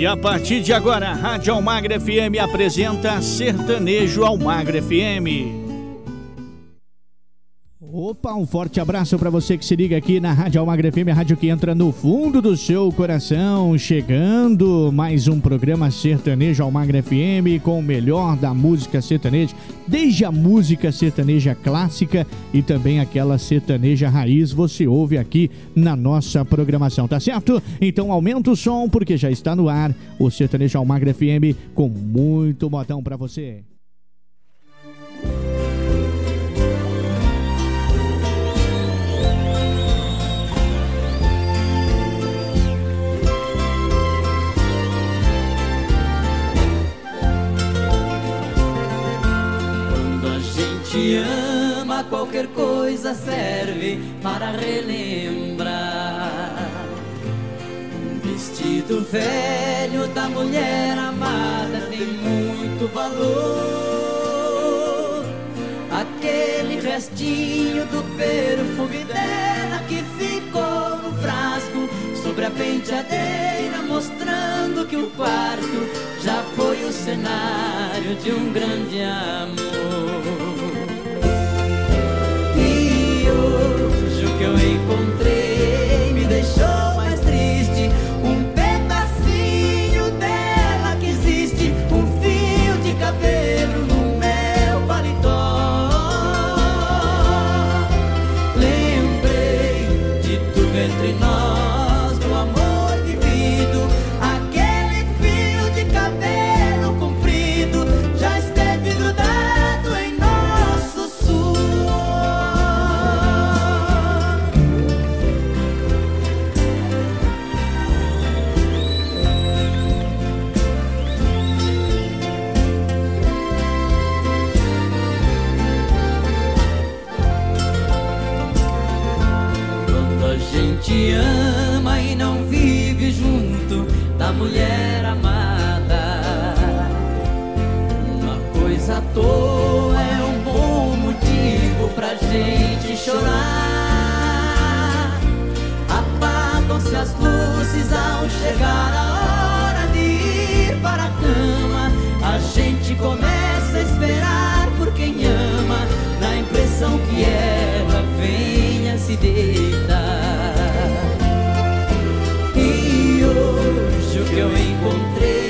E a partir de agora, a Rádio Almagra FM apresenta Sertanejo Almagra FM. Opa, um forte abraço para você que se liga aqui na Rádio Almagra FM, a rádio que entra no fundo do seu coração. Chegando mais um programa Sertanejo Almagra FM com o melhor da música sertaneja, desde a música sertaneja clássica e também aquela sertaneja raiz, você ouve aqui na nossa programação, tá certo? Então aumenta o som porque já está no ar o Sertanejo Almagra FM com muito botão para você. Te ama, qualquer coisa serve para relembrar. Um vestido velho da mulher amada tem muito valor. Aquele restinho do perfume dela que ficou no frasco sobre a penteadeira, mostrando que o quarto já foi o cenário de um grande amor. Eu encontrei me deixou ao chegar a hora de ir para a cama. A gente começa a esperar por quem ama, na impressão que ela venha se deitar. que eu encontrei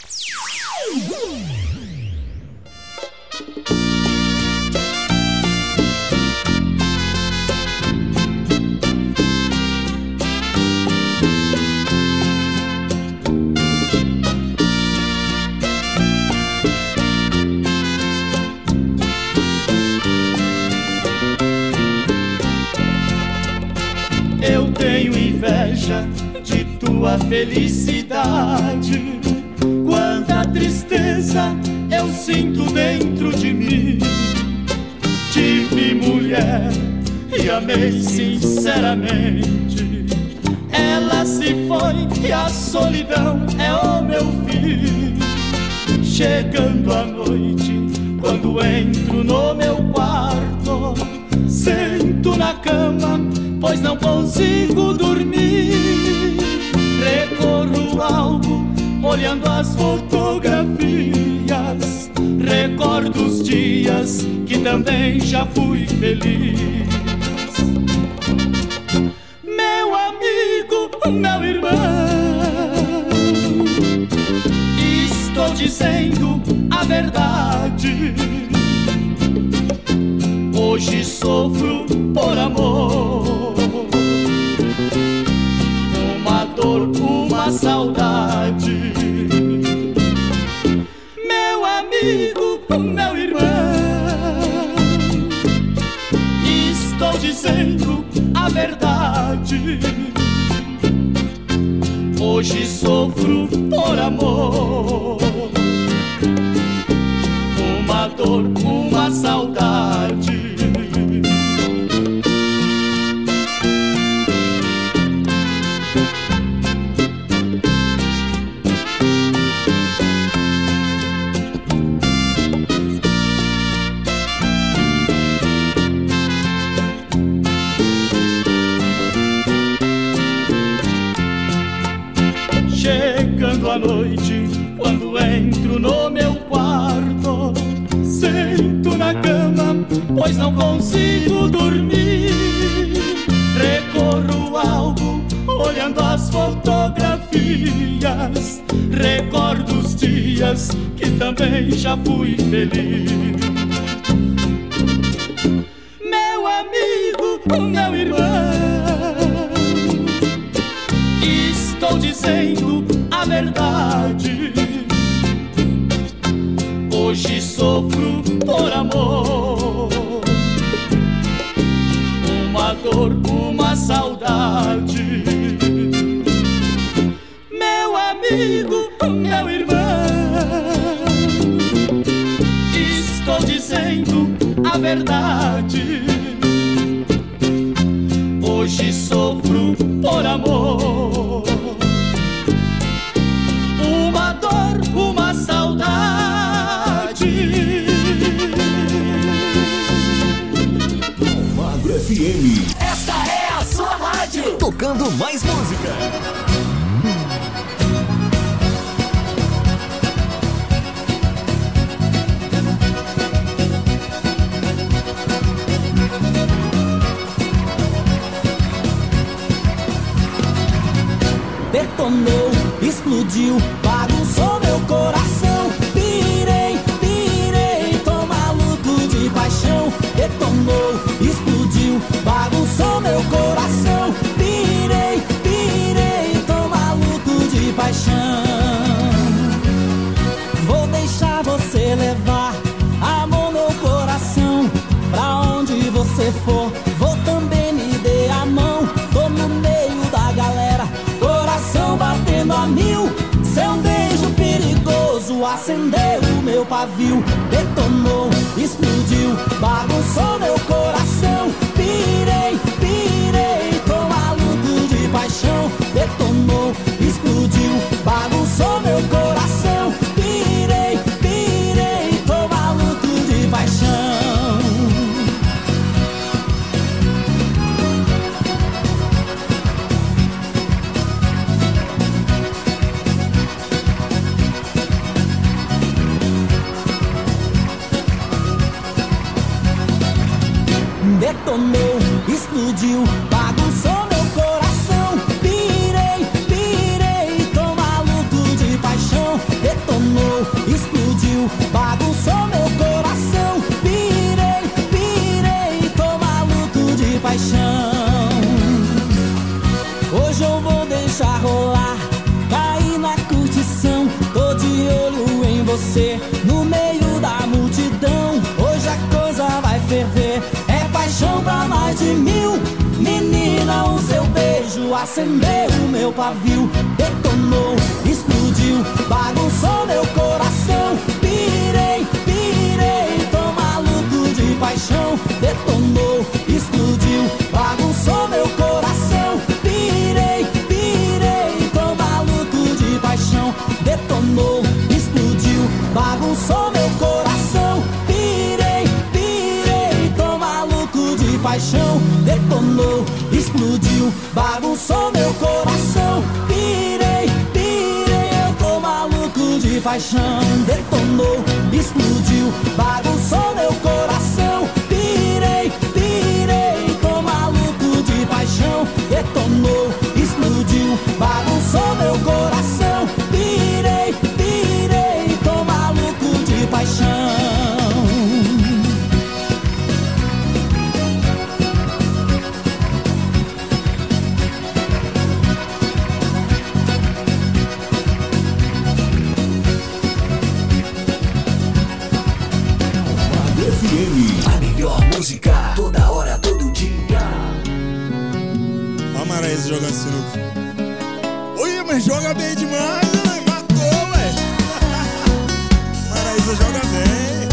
Felicidade. Fui feliz. tocando mais música. Detonou, explodiu, bagunçou meu coração. Pirei, pirei, tô maluco de paixão. Detonou, explodiu, bagunçou meu coração. acendeu o meu pavio, detonou, explodiu, bagunçou. música toda hora, todo dia. Amarés jogando é sinuca. Assim, né? Oi, mas joga bem demais, né? matou, ué. Maraísa joga bem.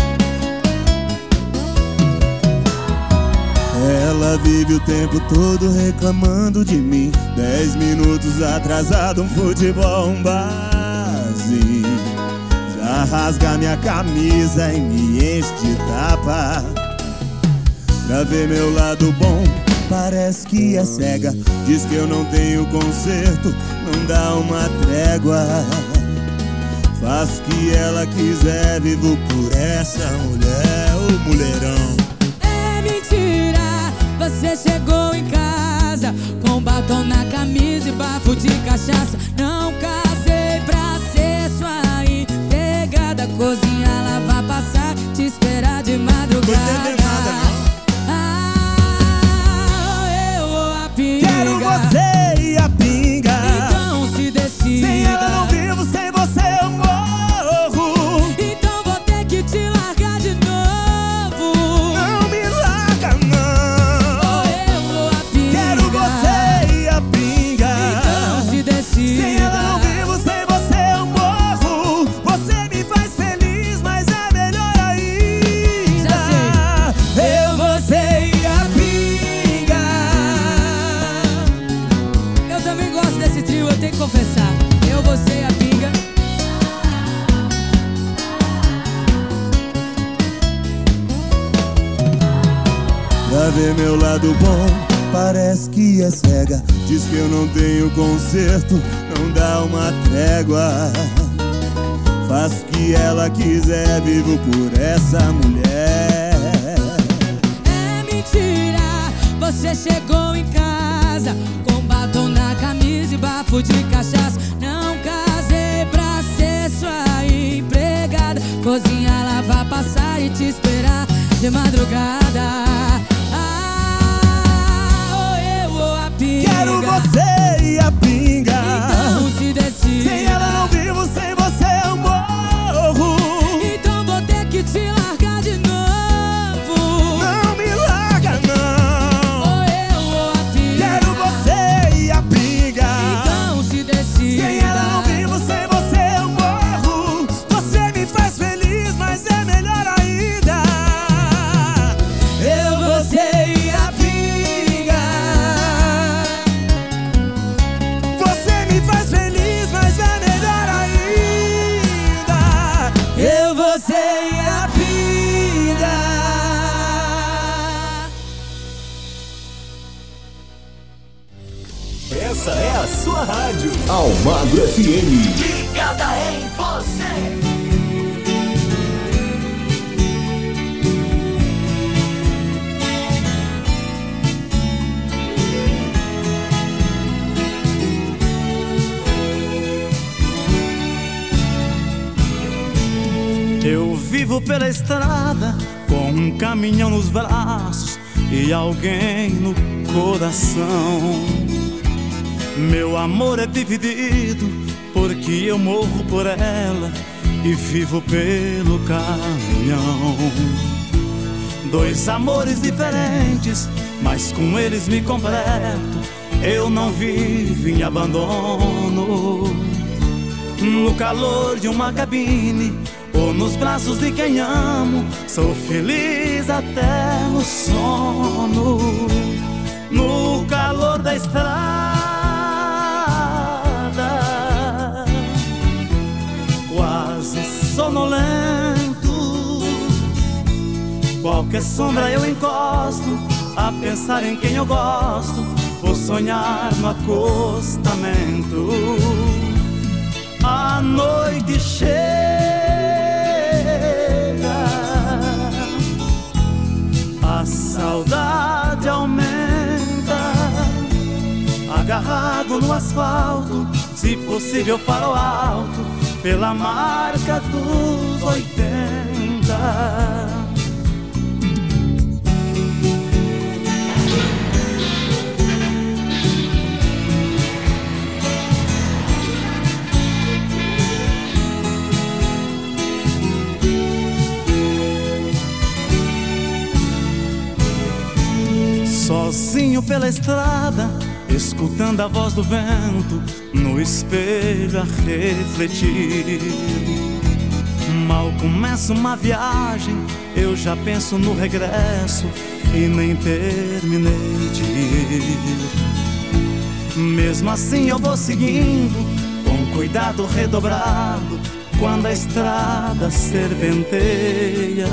Ela vive o tempo todo reclamando de mim. Dez minutos atrasado, um futebol, um base. Já rasga minha camisa e me enche de tapa. Pra ver meu lado bom, parece que é cega. Diz que eu não tenho conserto, não dá uma trégua. Faz o que ela quiser, vivo por essa mulher, o mulherão. É mentira, você chegou em casa com batom na camisa e bafo de cachaça. Não casei pra ser sua empregada, cozinha, lavar, passar, te esperar de madrugada. Tô entendendo nada, não. Quero você e a Diz que eu não tenho conserto, não dá uma trégua. Faz o que ela quiser, vivo por essa mulher. É mentira, você chegou em casa com batom na camisa e bafo de cachaça. Não casei pra ser sua empregada. Cozinhar, lavar, passar e te esperar de madrugada. Quero você e a pinga. Almagro FM. Ligada em você. Eu vivo pela estrada com um caminhão nos braços e alguém no coração. Meu amor é dividido porque eu morro por ela e vivo pelo caminhão. Dois amores diferentes, mas com eles me completo. Eu não vivo em abandono. No calor de uma cabine ou nos braços de quem amo, sou feliz até no sono. No calor da estrada, sonolento. Qualquer sombra eu encosto a pensar em quem eu gosto. Vou sonhar no acostamento. A noite chega, a saudade aumenta. Agarrado no asfalto, se possível para o alto, pela marca dos oitenta. Sozinho pela estrada, escutando a voz do vento no espelho a refletir. Mal começa uma viagem, eu já penso no regresso e nem terminei de ir. Mesmo assim eu vou seguindo, com cuidado redobrado, quando a estrada serpenteia.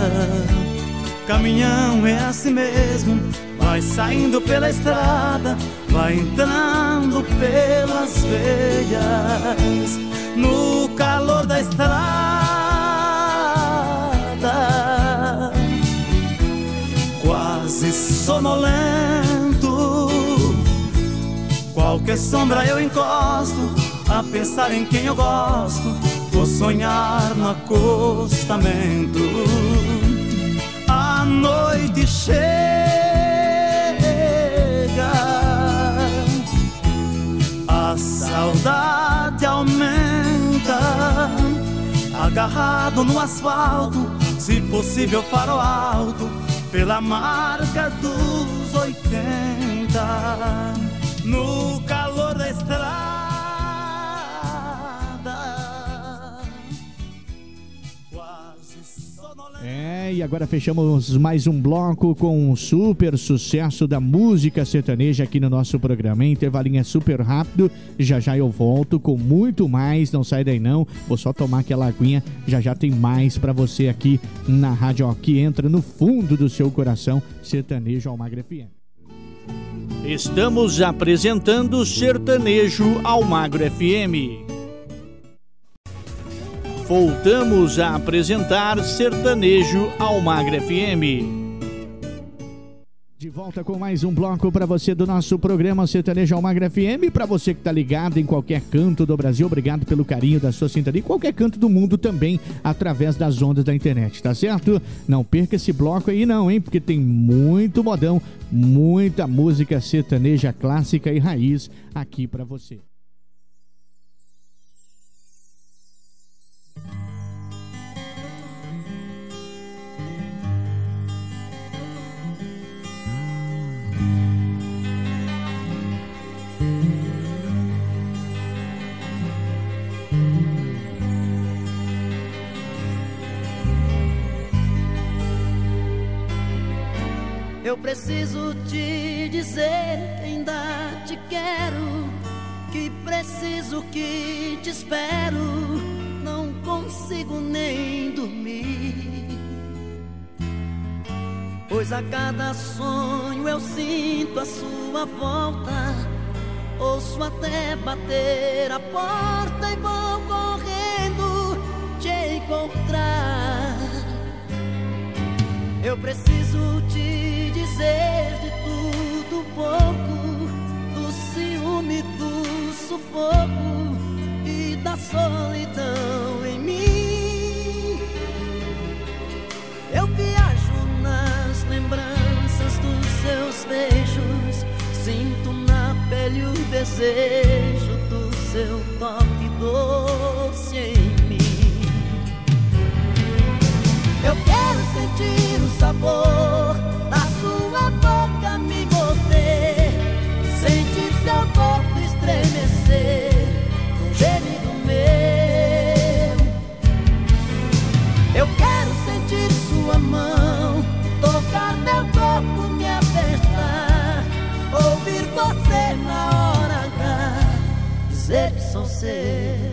Caminhão é assim mesmo, vai saindo pela estrada, vai entrando pelas veias, no calor da estrada. Quase sonolento, qualquer sombra eu encosto, a pensar em quem eu gosto, vou sonhar no acostamento a noite chega, a saudade aumenta, agarrado no asfalto, se possível farol alto, pela marca dos oitenta, no calor da estrada. É, e agora fechamos mais um bloco com um super sucesso da música sertaneja aqui no nosso programa. Hein? Intervalinho é super rápido, já já eu volto com muito mais, não sai daí não. Vou só tomar aquela aguinha, já já tem mais para você aqui na rádio, ó, que entra no fundo do seu coração, Sertanejo Almagre FM. Estamos apresentando Sertanejo Almagro FM. Voltamos a apresentar Sertanejo Almagre FM. De volta com mais um bloco para você do nosso programa Sertanejo Almagra FM. Para você que está ligado em qualquer canto do Brasil, obrigado pelo carinho da sua sintonia. Qualquer canto do mundo também, através das ondas da internet, tá certo? Não perca esse bloco aí, não, hein? Porque tem muito modão, muita música sertaneja clássica e raiz aqui para você. Eu preciso te dizer que ainda te quero, que preciso que te espero, não consigo nem dormir. Pois a cada sonho eu sinto a sua volta, ouço até bater a porta e vou correndo te encontrar. Eu preciso te dizer de tudo um pouco, do ciúme, do sufoco e da solidão em mim. Eu viajo nas lembranças dos seus beijos, sinto na pele o desejo do seu toque doce em Eu quero sentir o sabor da sua boca me morder, sentir seu corpo estremecer, um gemido meu. Eu quero sentir sua mão tocar meu corpo, me apertar, ouvir você na hora H dizer que sou seu.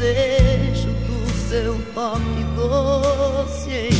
desejo do seu toque doce.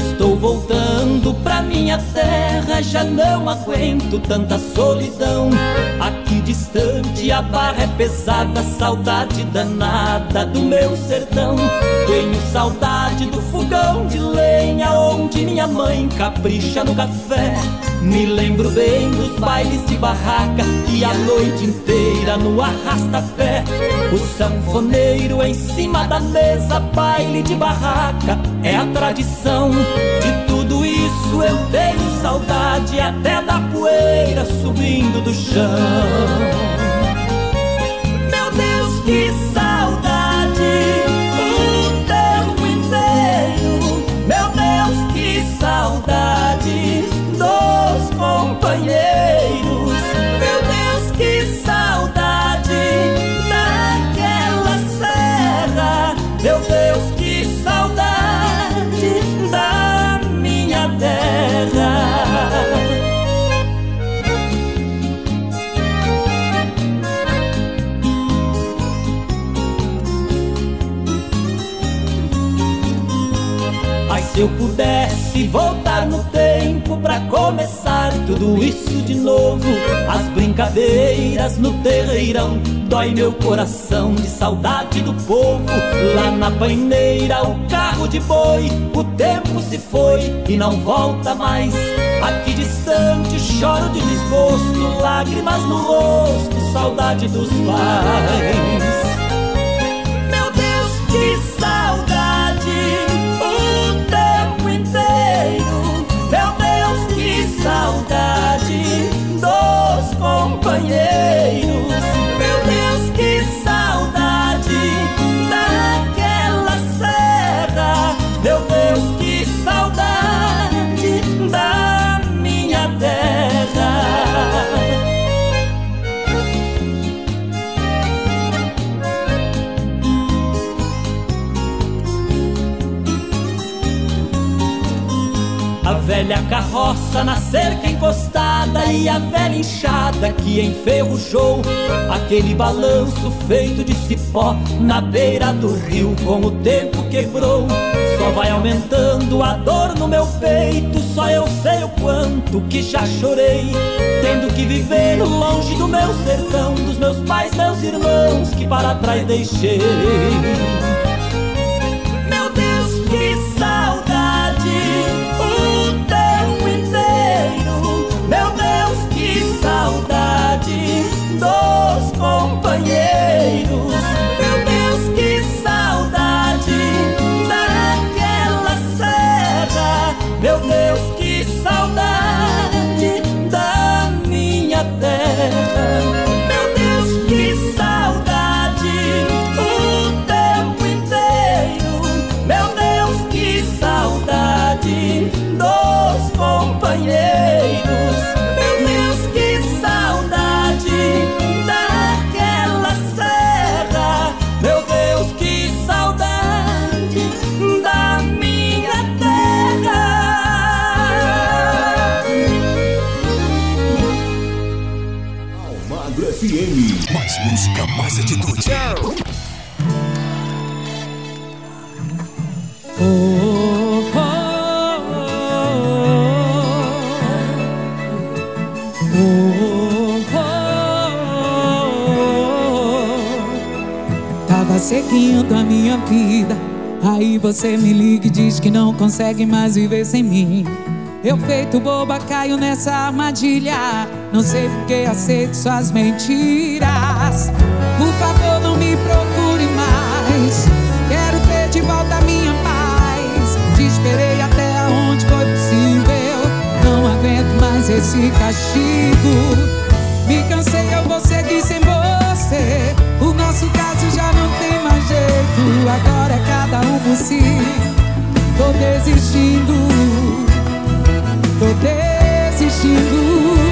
Estou voltando pra minha terra, já não aguento tanta solidão. Aqui distante a barra é pesada, saudade danada do meu sertão. Tenho saudade do fogão de lenha, onde minha mãe capricha no café. Me lembro bem dos bailes de barraca e a noite inteira no arrasta-pé. O sanfoneiro em cima da mesa, baile de barraca é a tradição. De tudo isso eu tenho saudade, até da poeira subindo do chão. Eu pudesse voltar no tempo pra começar tudo isso de novo, as brincadeiras no terreirão, dói meu coração de saudade do povo. Lá na paineira, o carro de boi, o tempo se foi e não volta mais. Aqui distante, choro de desgosto, lágrimas no rosto, saudade dos pais. Carroça na cerca encostada e a velha enxada que enferrujou aquele balanço feito de cipó na beira do rio com o tempo quebrou. Só vai aumentando a dor no meu peito, só eu sei o quanto que já chorei, tendo que viver longe do meu sertão, dos meus pais, meus irmãos que para trás deixei. Saudade seguindo a minha vida. Aí você me liga e diz que não consegue mais viver sem mim. Eu feito boba caio nessa armadilha. Não sei porque aceito suas mentiras. Por favor não me procure mais. Quero ter de volta a minha paz. Te esperei até onde foi possível. Não aguento mais esse castigo. Me cansei, eu vou seguir sem você Agora é cada um por si Tô desistindo tô desistindo.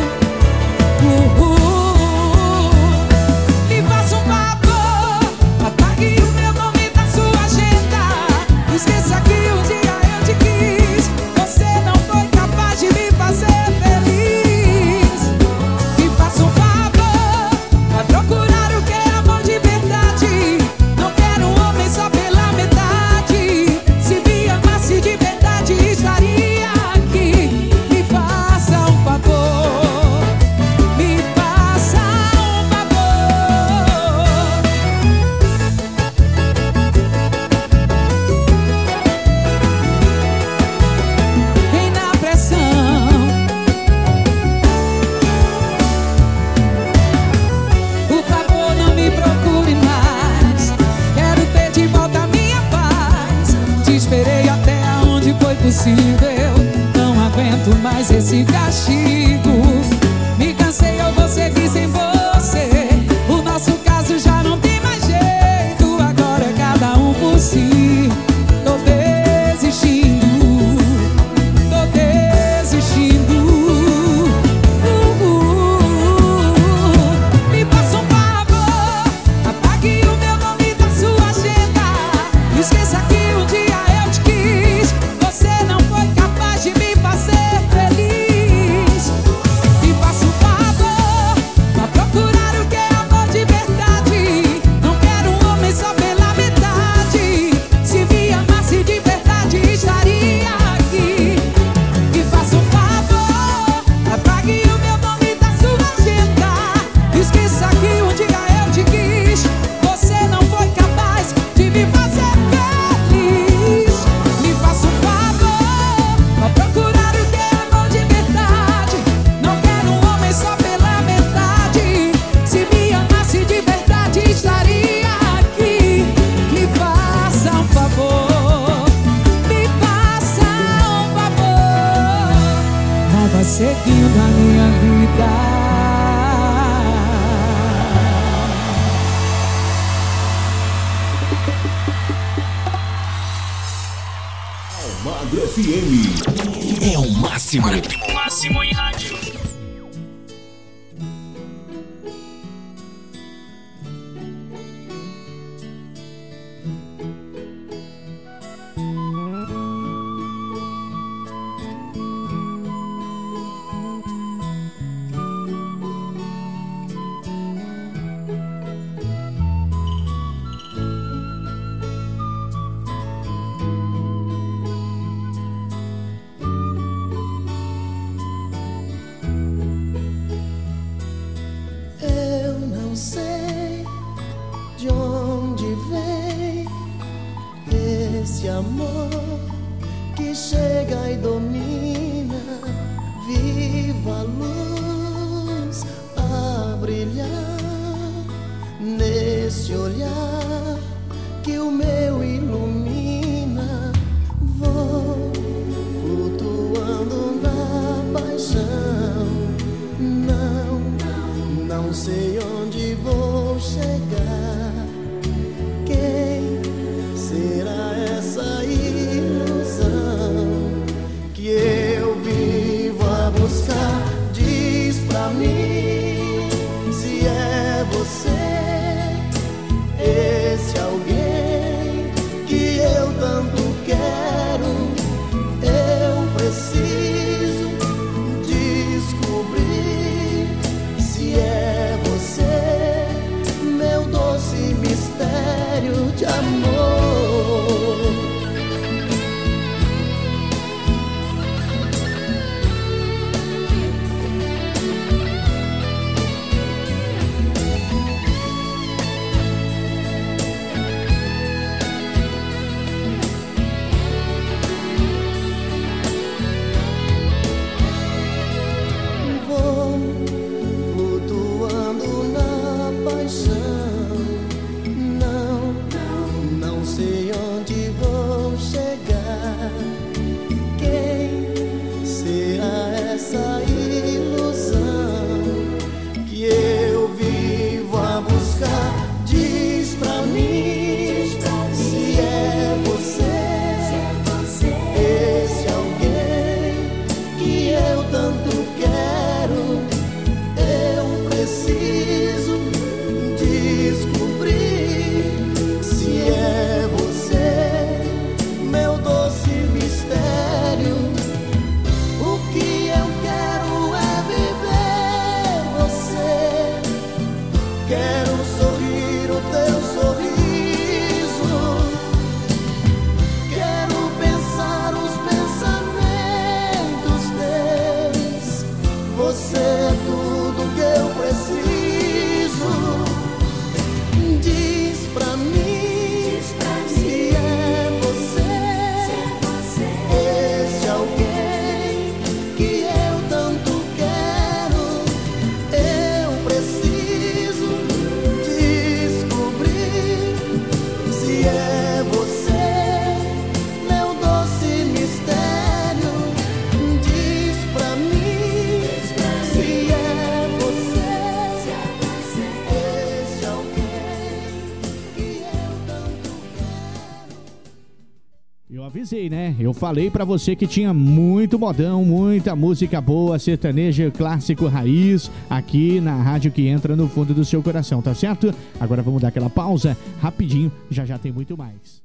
falei para você que tinha muito modão, muita música boa, sertaneja, clássico raiz, aqui na rádio que entra no fundo do seu coração, tá certo? Agora vamos dar aquela pausa rapidinho, já já tem muito mais.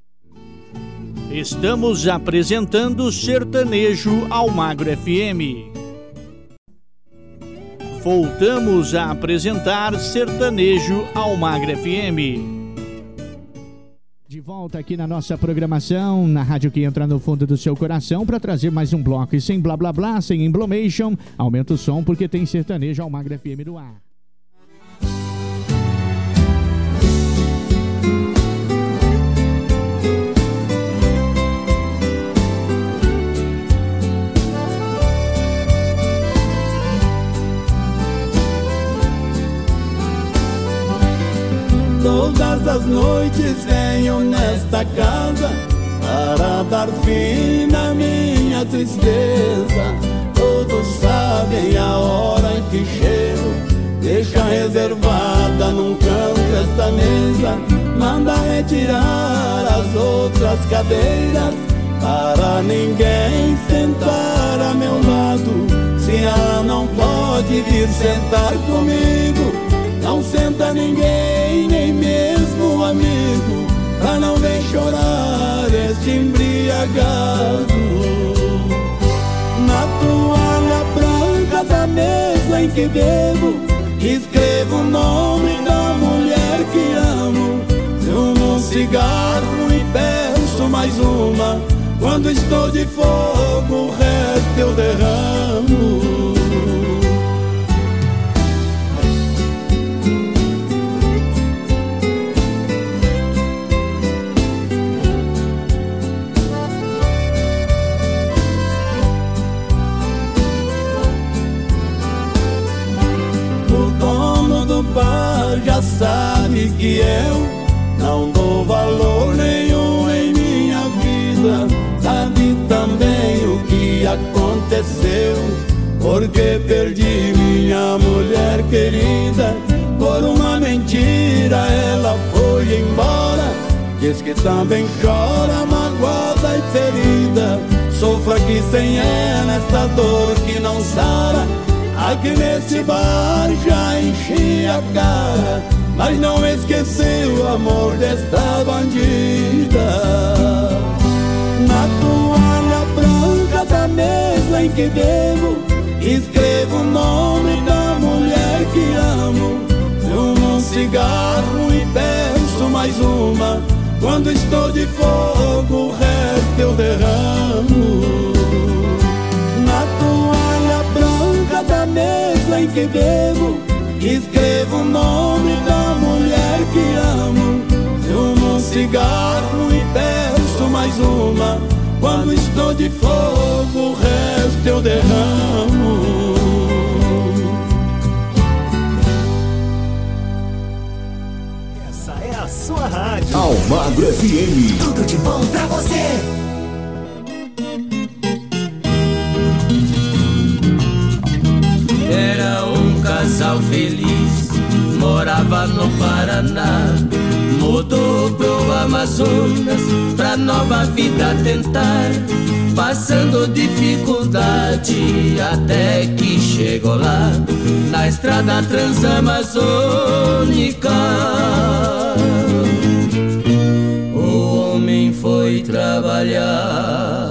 Estamos apresentando Sertanejo ao Magro FM. Voltamos a apresentar Sertanejo ao Magro FM volta aqui na nossa programação, na rádio que entra no fundo do seu coração, para trazer mais um bloco. E sem blá blá blá, sem emblomation, aumenta o som porque tem sertanejo Almagra FM do ar. todas as noites venho nesta casa para dar fim na minha tristeza. Todos sabem a hora em que chego. Deixa reservada num canto esta mesa. Manda retirar as outras cadeiras para ninguém sentar a meu lado. Se ela não pode vir sentar comigo não senta ninguém, nem mesmo um amigo, pra não ver chorar este embriagado. Na toalha branca da mesa em que bebo, escrevo o nome da mulher que amo. Fumo um cigarro e peço mais uma. Quando estou de fogo, o resto eu derramo. Bar já sabe que eu não dou valor nenhum em minha vida. Sabe também o que aconteceu, porque perdi minha mulher querida. Por uma mentira ela foi embora. Diz que também chora, magoada e ferida. Sofra aqui sem ela essa dor que não sara. Aqui nesse bar já enchi a cara Mas não esqueci o amor desta bandida. Na toalha branca da mesa em que bebo Escrevo o nome da mulher que amo. Fumo um cigarro e peço mais uma Quando estou de fogo o resto eu derramo da mesa em que bebo Escrevo o nome da mulher que amo. Fumo um cigarro e peço mais uma Quando estou de fogo o resto eu derramo. Essa é a sua rádio. Almagro FM Tudo de bom pra você casal feliz morava no Paraná. Mudou pro Amazonas pra nova vida tentar. Passando dificuldade até que chegou lá na estrada transamazônica. O homem foi trabalhar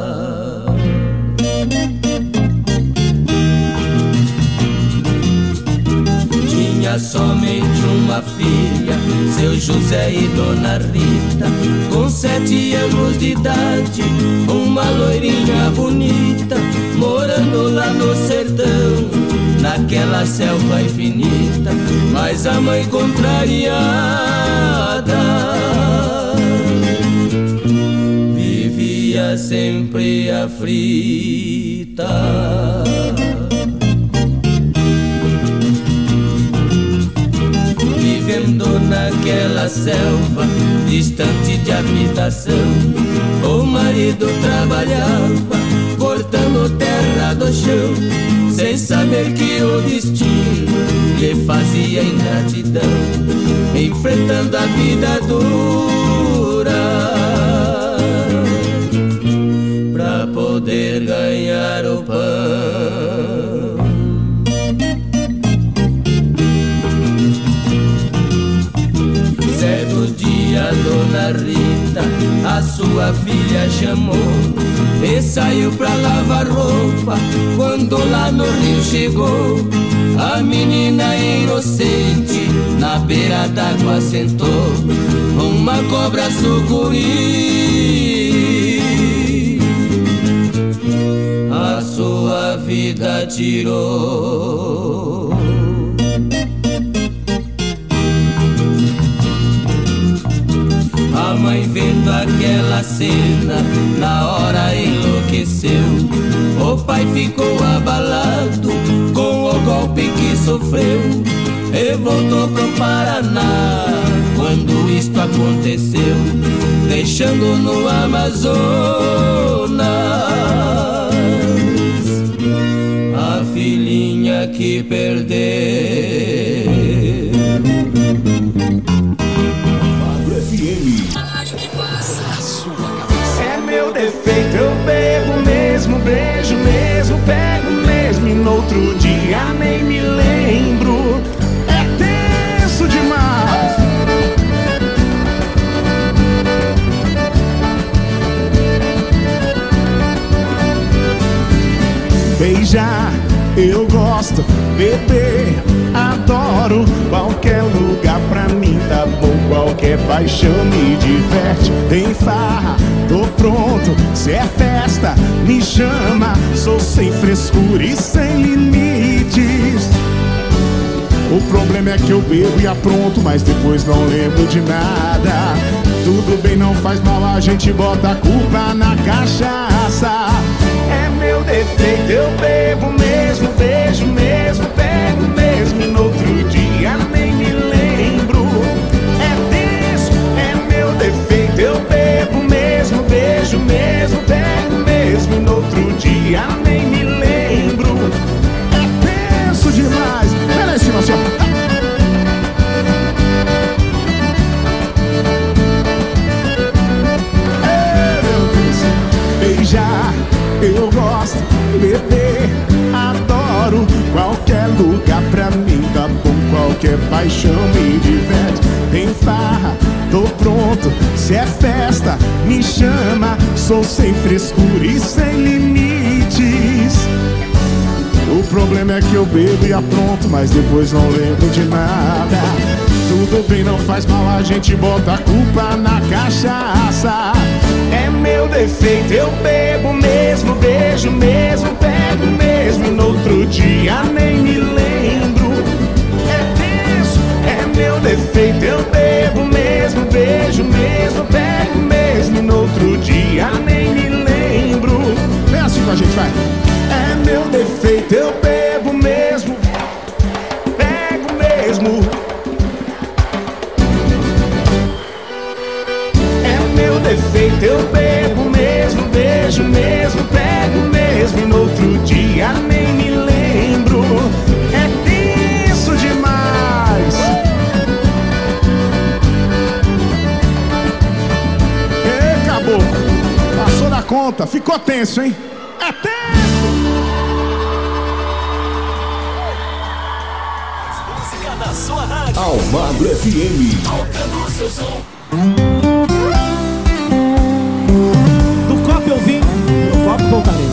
somente uma filha, seu José e Dona Rita, com sete anos de idade, uma loirinha bonita, morando lá no sertão, naquela selva infinita, mas a mãe contrariada vivia sempre aflita. Naquela selva, distante de habitação. O marido trabalhava, cortando terra do chão, sem saber que o destino lhe fazia ingratidão, enfrentando a vida dura. Pra poder ganhar o pão. A dona Rita, a sua filha chamou e saiu pra lavar roupa. Quando lá no rio chegou, a menina inocente na beira d'água sentou. Uma cobra sucuri, a sua vida tirou. Vendo aquela cena, na hora enlouqueceu. O pai ficou abalado com o golpe que sofreu e voltou pro Paraná. Quando isto aconteceu, deixando no Amazonas a que perder. É meu defeito, eu bebo mesmo, beijo mesmo, pego mesmo e no outro dia nem me lembro. É tenso demais. Beijar, eu gosto, beber, adoro. Qualquer lugar pra mim tá bom, qualquer paixão me diverte. Tem farra, tô pronto, se é festa, me chama. Sou sem frescura e sem limites. O problema é que eu bebo e apronto, mas depois não lembro de nada. Tudo bem, não faz mal, a gente bota a culpa na cachaça. É meu defeito, eu bebo mesmo, beijo mesmo, pego mesmo dia nem me lembro. É tenso demais. Cima, assim, ó. É. Beijar, eu gosto, beber, adoro. Qualquer lugar pra mim tá bom, qualquer paixão me diverte. Tem farra, tô pronto, se é festa, me chama. Sou sem frescura e sem limites. Problema é que eu bebo e apronto, mas depois não lembro de nada. Tudo bem, não faz mal, a gente bota a culpa na cachaça. É meu defeito, eu bebo mesmo, beijo mesmo, pego mesmo, no outro dia nem me lembro. É tenso, é meu defeito, eu bebo mesmo, beijo mesmo, pego mesmo, no outro dia nem me lembro. Vem assim com a gente, vai. É meu defeito, eu bebo mesmo, pego mesmo. É meu defeito, eu bebo mesmo, beijo mesmo, pego mesmo e no outro dia nem me lembro. É tenso demais. Ê, caboclo, passou da conta, ficou tenso, hein? Almagro FM. Tocando o seu som. Do copo eu vim, do copo voltarei.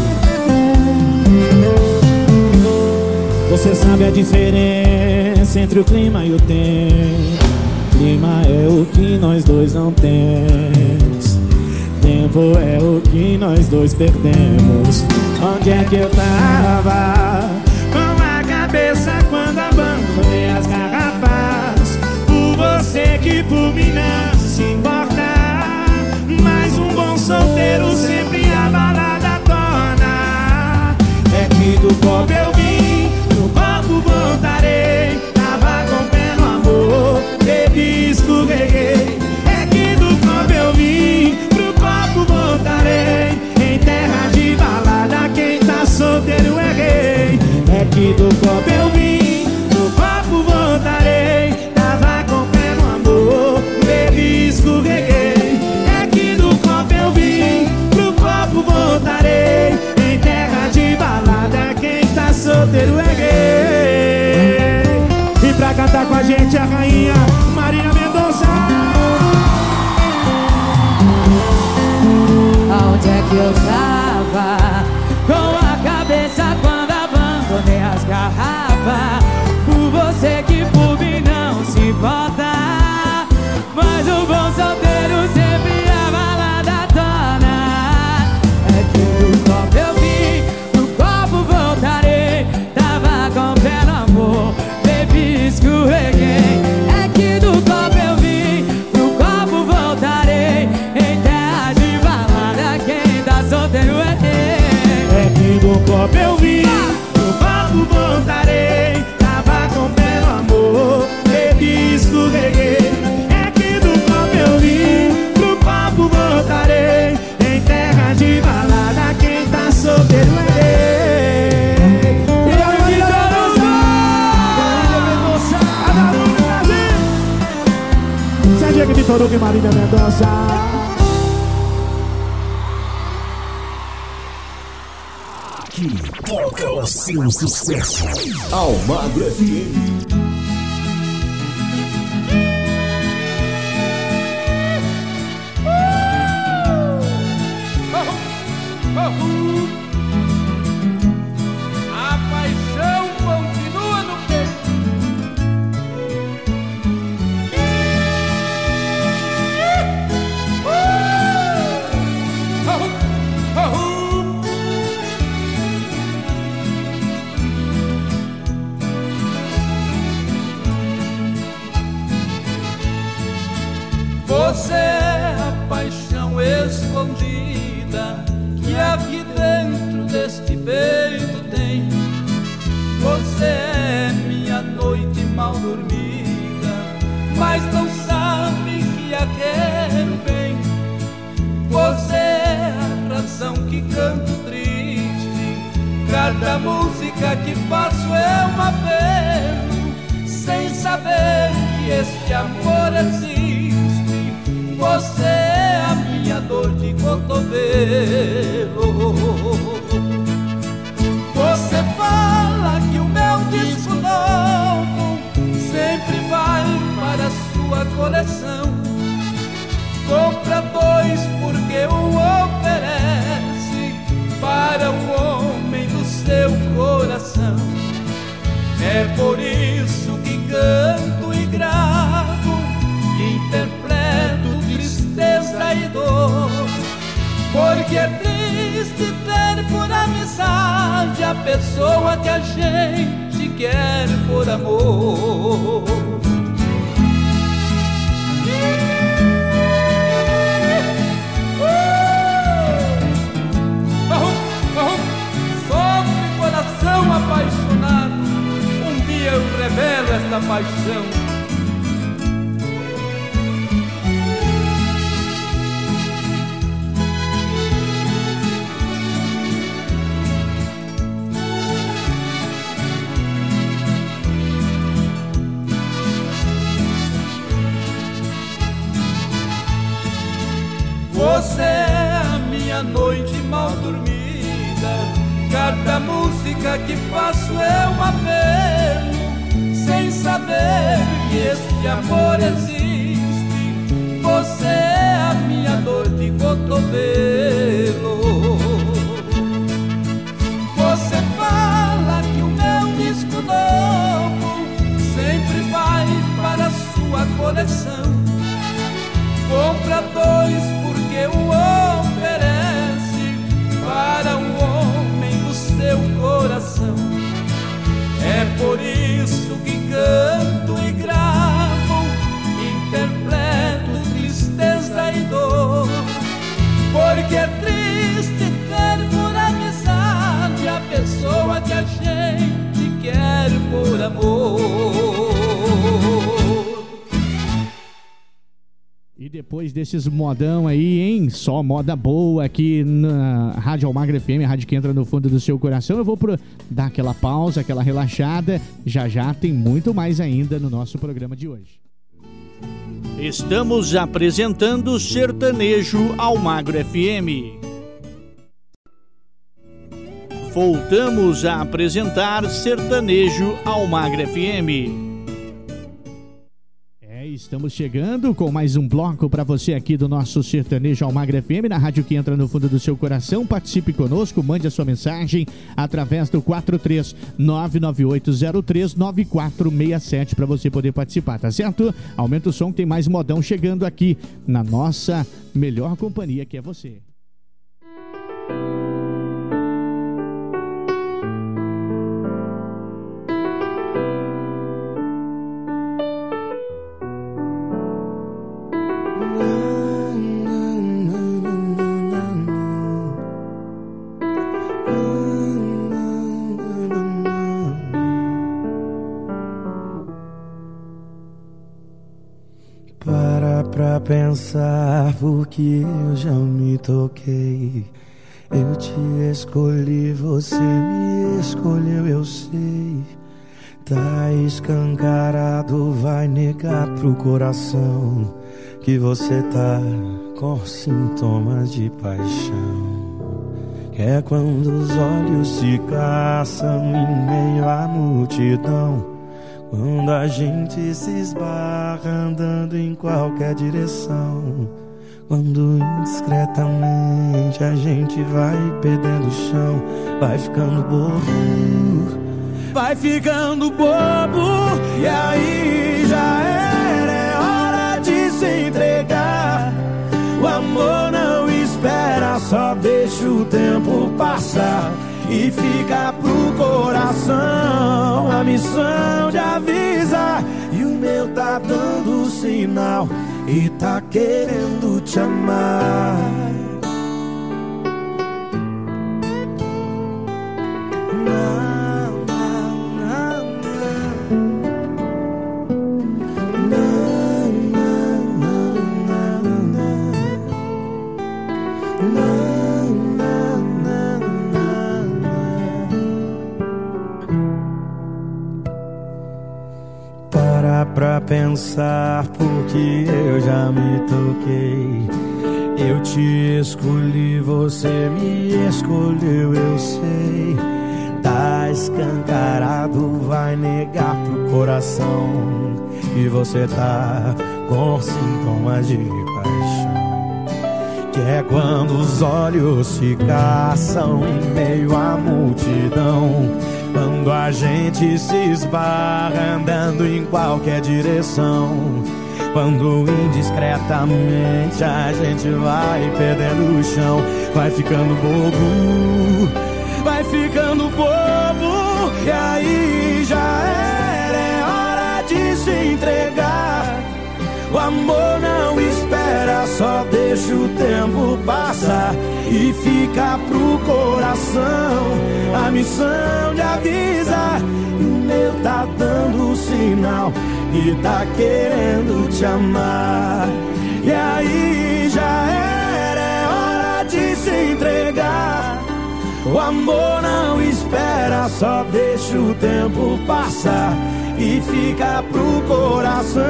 Você sabe a diferença entre o clima e o tempo. Clima é o que nós dois não temos. Tempo é o que nós dois perdemos. Onde é que eu tava? Com a cabeça quando abandonei que por mim não se importa. Mas um bom solteiro sempre a balada torna. É que do copo eu vim, no copo voltarei. Tava com pé no amor, bebi escorreguei. É que do copo eu vim, pro copo voltarei. Em terra de balada, quem tá solteiro é rei. É que do copo eu solteiro é gay. E pra cantar com a gente a rainha Maria Mendonça. Onde é que eu tava? Com a cabeça quando abandonei as garrafas Por você que por mim não se importa Baruque Marília Mendonça. Aqui toca o seu sucesso. Almagro FM. É por isso que canto e gravo, interpreto tristeza e dor, porque é triste ter por amizade a pessoa que a gente quer por amor. Uh! Uh! Uh! Sobre coração apaixonado belo esta paixão Você é a minha noite mal dormida. Cada música que faço é um apelo saber que este amor existe. Você é a minha dor de cotovelo. Você fala que o meu disco novo sempre vai para a sua coleção. Compra dois porque o outro por isso que canto e gravo, interpreto tristeza e dor, porque é triste ter por amizade a pessoa que a gente quer por amor. Desses modão aí, hein? Só moda boa aqui na Rádio Almagra FM, a rádio que entra no fundo do seu coração. Eu vou pro, dar aquela pausa, aquela relaxada. Já já tem muito mais ainda no nosso programa de hoje. Estamos apresentando Sertanejo Almagro FM. Voltamos a apresentar Sertanejo Almagro FM. Estamos chegando com mais um bloco para você aqui do nosso Sertanejo Almagra FM, na rádio que entra no fundo do seu coração. Participe conosco, mande a sua mensagem através do 43998039467 para você poder participar, tá certo? Aumenta o som, tem mais modão chegando aqui na nossa melhor companhia que é você. Pensar porque eu já me toquei. Eu te escolhi, você me escolheu, eu sei. Tá escancarado, vai negar pro coração que você tá com sintomas de paixão. É quando os olhos se caçam em meio à multidão. Quando a gente se esbarra andando em qualquer direção. Quando indiscretamente a gente vai perdendo o chão, vai ficando bobo, vai ficando bobo, e aí já era, é hora de se entregar. O amor não espera, só deixa o tempo passar e fica pro coração a missão de avisar. E o meu tá dando sinal e tá querendo te amar. Pra pensar, porque eu já me toquei. Eu te escolhi, você me escolheu, eu sei. Tá escancarado, vai negar pro coração. E você tá com sintomas de paixão. Que é quando os olhos se caçam em meio à multidão. Quando a gente se esbarra andando em qualquer direção. Quando indiscretamente a gente vai perdendo o chão, vai ficando bobo, vai ficando bobo, e aí já era, é hora de se entregar. O amor não espera, só deixa o tempo passar e fica pro coração a missão de avisar. O meu tá dando sinal e tá querendo te amar. E aí já era, é hora de se entregar. O amor não espera, só deixa o tempo passar e fica pro coração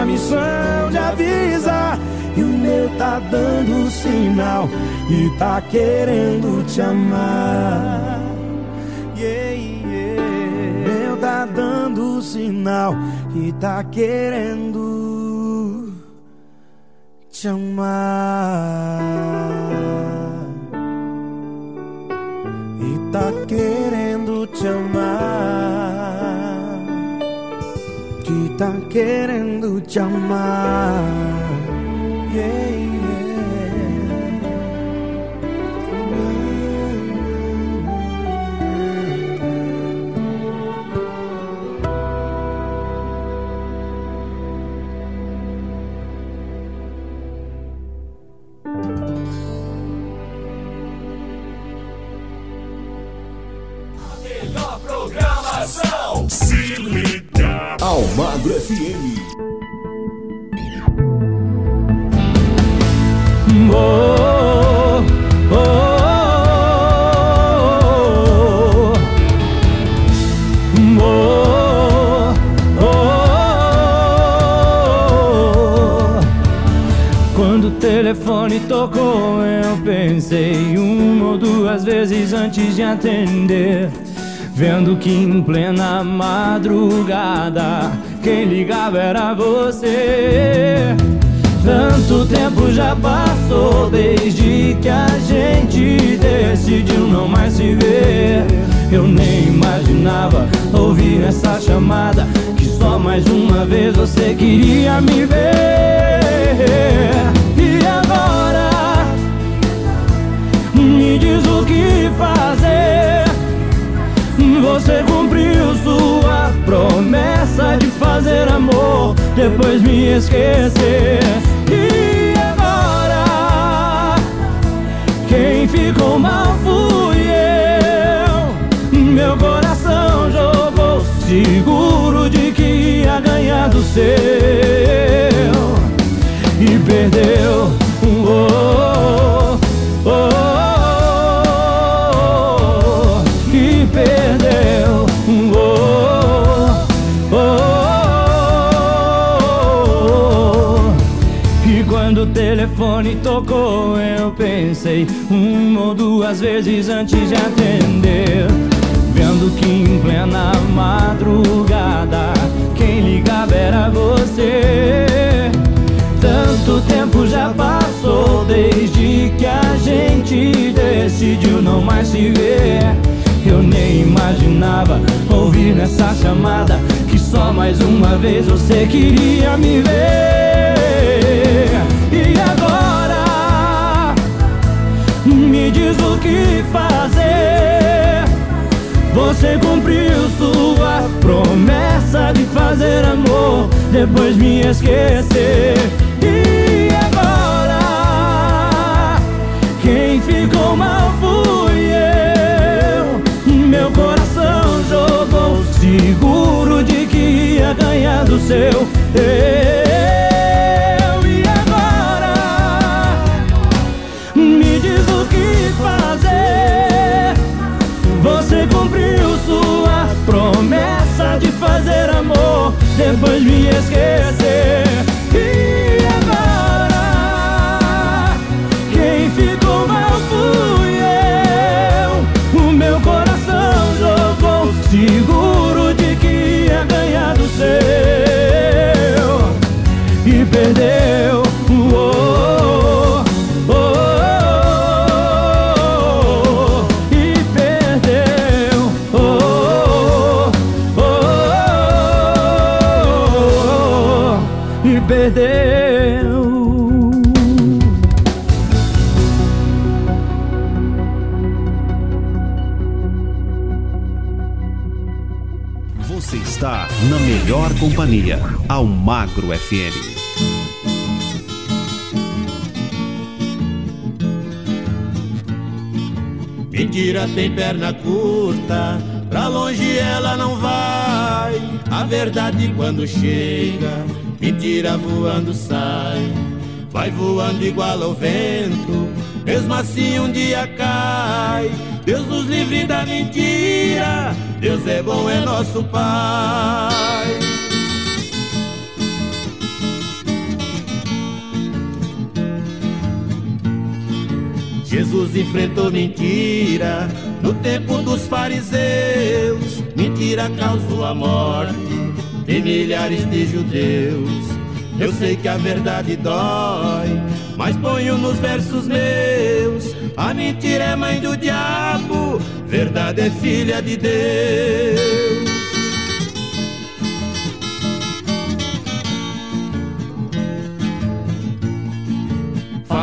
a missão de avisar. E o meu tá dando sinal e tá querendo te amar. Yeah, yeah. Meu tá dando sinal e tá querendo te amar. E tá querendo te amar. Que querendo te amar. Yeah. Melhor programação. Se liga. Almagro FM. Oh, oh. Quando o telefone tocou, eu pensei uma ou duas vezes antes de atender. Vendo que em plena madrugada quem ligava era você. Tanto tempo já passou desde que a gente decidiu não mais se ver. Eu nem imaginava ouvir essa chamada. Que só mais uma vez você queria me ver. Sua promessa de fazer amor, depois me esquecer. E agora? Quem ficou mal fui eu. Meu coração jogou, seguro de que ia ganhar do seu. E perdeu. Oh, oh, oh, tocou, eu pensei uma ou duas vezes antes de atender. Vendo que em plena madrugada quem ligava era você. Tanto tempo já passou desde que a gente decidiu não mais se ver. Eu nem imaginava ouvir nessa chamada que só mais uma vez você queria me ver. Diz o que fazer. Você cumpriu sua promessa de fazer amor, depois me esquecer. E agora quem ficou mal fui eu. Meu coração jogou seguro de que ia ganhar do seu. Eu promessa de fazer amor, depois me esquecer. Companhia, Almagro FM. Mentira tem perna curta, pra longe ela não vai. A verdade quando chega, mentira voando sai. Vai voando igual ao vento, mesmo assim um dia cai. Deus nos livre da mentira, Deus é bom, é nosso Pai. Jesus enfrentou mentira no tempo dos fariseus. Mentira causou a morte de milhares de judeus. Eu sei que a verdade dói, mas ponho nos versos meus. A mentira é mãe do diabo, verdade é filha de Deus.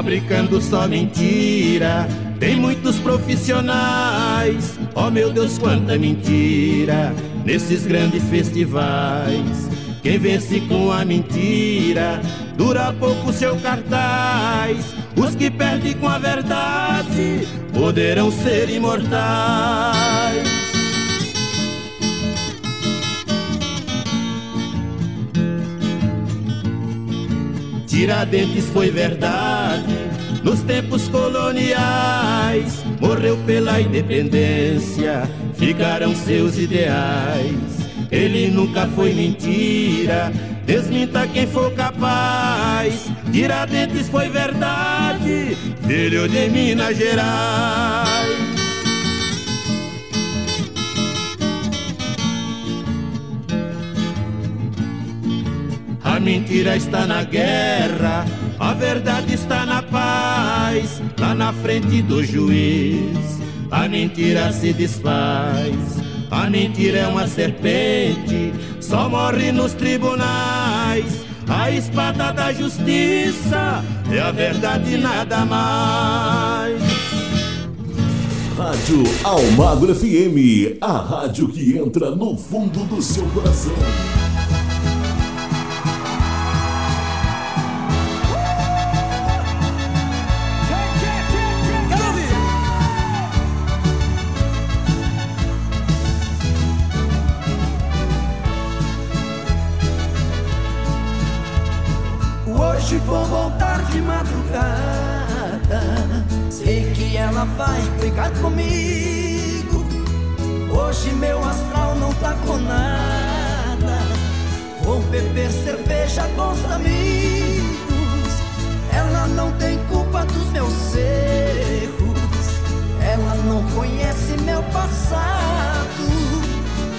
Fabricando só mentira. Tem muitos profissionais, oh meu Deus, quanta mentira nesses grandes festivais. Quem vence com a mentira dura pouco seu cartaz. Os que perdem com a verdade poderão ser imortais. Tiradentes foi verdade nos tempos coloniais. Morreu pela independência, ficaram seus ideais. Ele nunca foi mentira, desminta quem for capaz. Tiradentes foi verdade, filho de Minas Gerais. A mentira está na guerra, a verdade está na paz. Lá na frente do juiz, a mentira se desfaz. A mentira é uma serpente, só morre nos tribunais. A espada da justiça é a verdade nada mais. Rádio Almagro FM, a rádio que entra no fundo do seu coração. Madrugada. Sei que ela vai brigar comigo. Hoje meu astral não tá com nada. Vou beber cerveja com os amigos. Ela não tem culpa dos meus erros. Ela não conhece meu passado.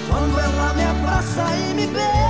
Quando ela me abraça e me beija,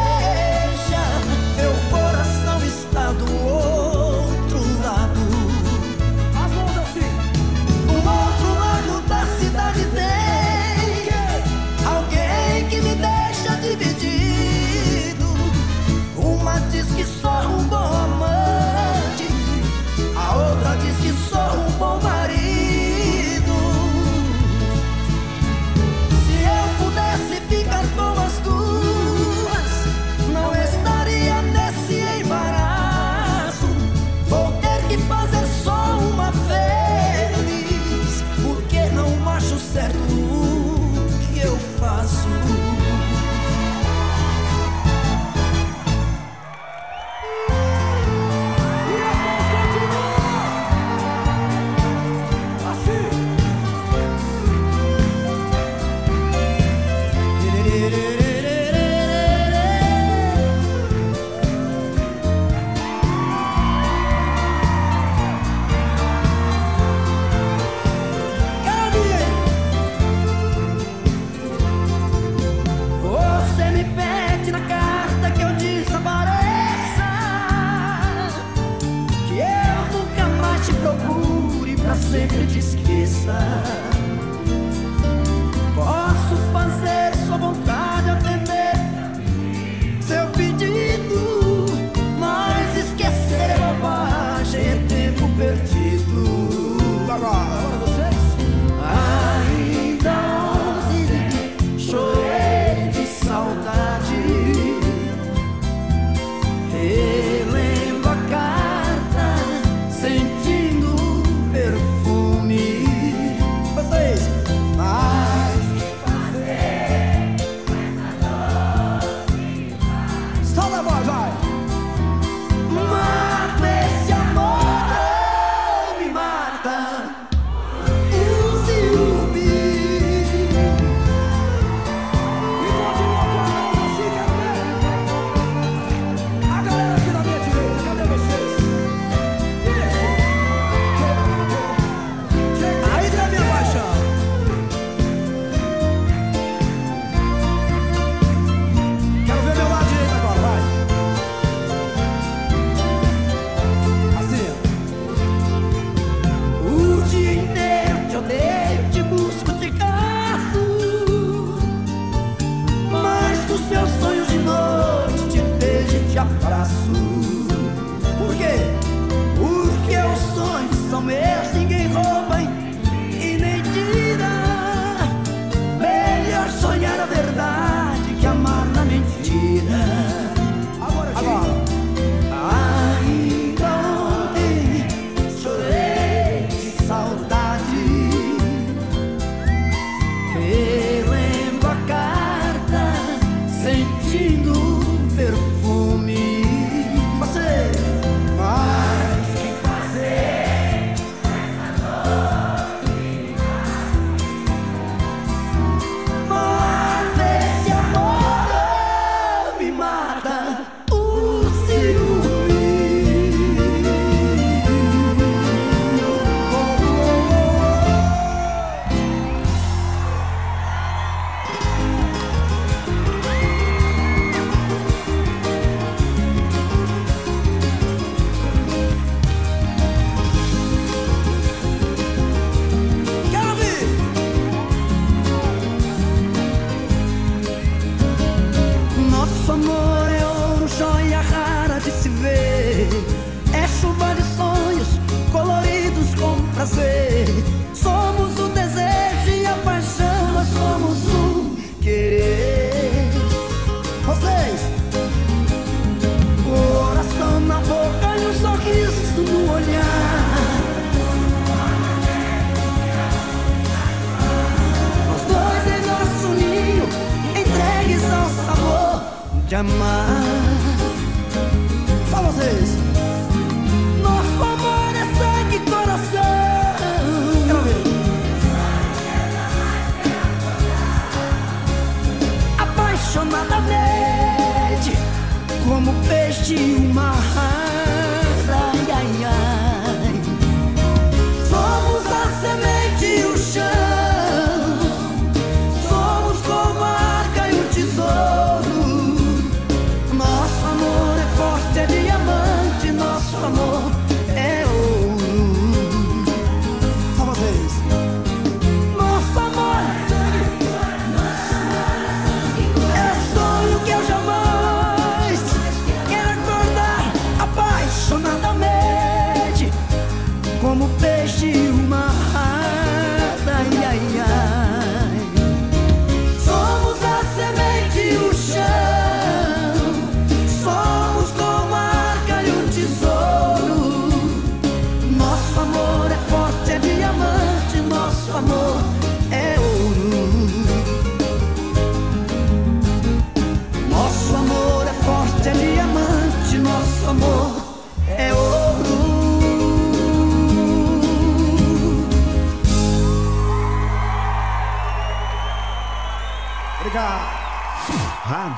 sentindo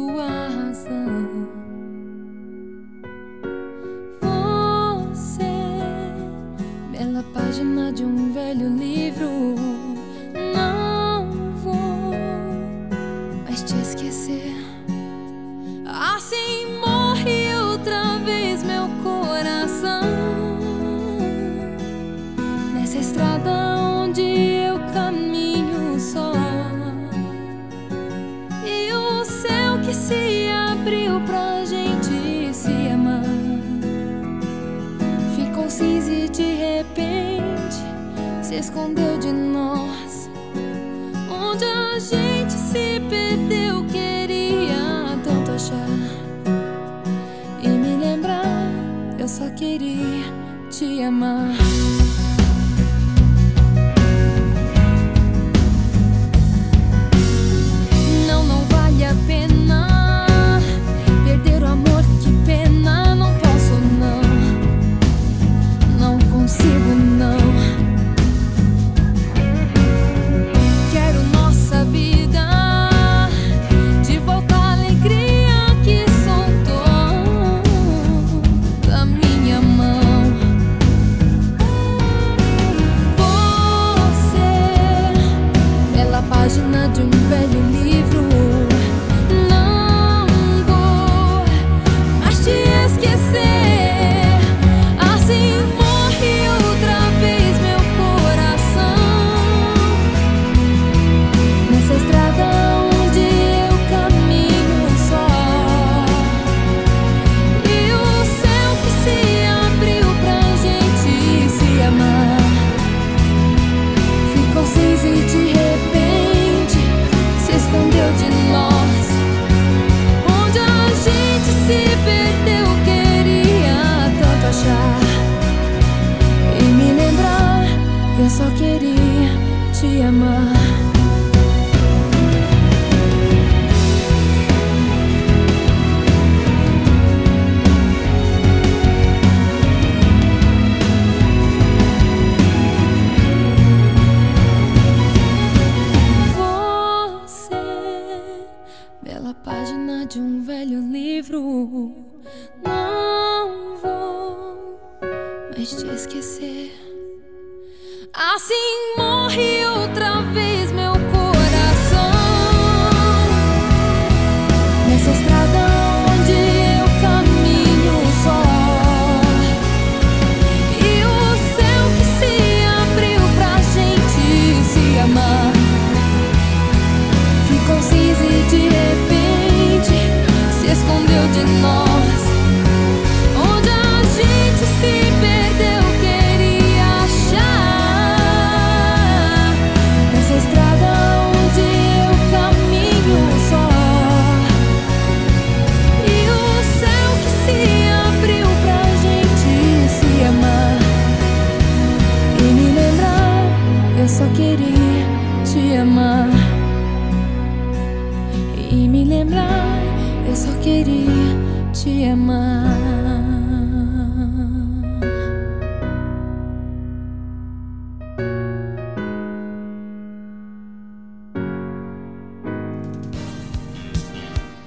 sua razão. Você, bela página de um velho livro. Não vou mais te esquecer. Assim. escondeu de nós. Onde a gente se perdeu, queria tanto achar e me lembrar. Eu só queria te amar. Eu só queria te amar e me lembrar. Eu só queria te amar.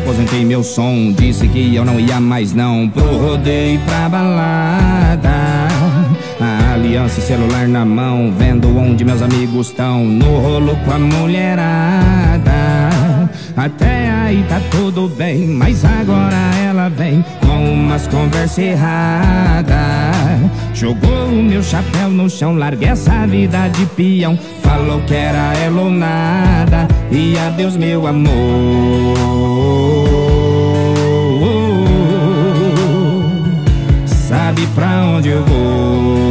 Aposentei meu som Disse que eu não ia mais não Pro rodeio pra balada. A aliança e celular na mão Vendo onde meus amigos estão No rolo com a mulherada. Até aí tá tudo bem Mas agora ela vem Com umas conversas erradas. Jogou o meu chapéu no chão Larguei essa vida de peão. Falou que era ela ou nada E adeus meu amor. Sabe pra onde eu vou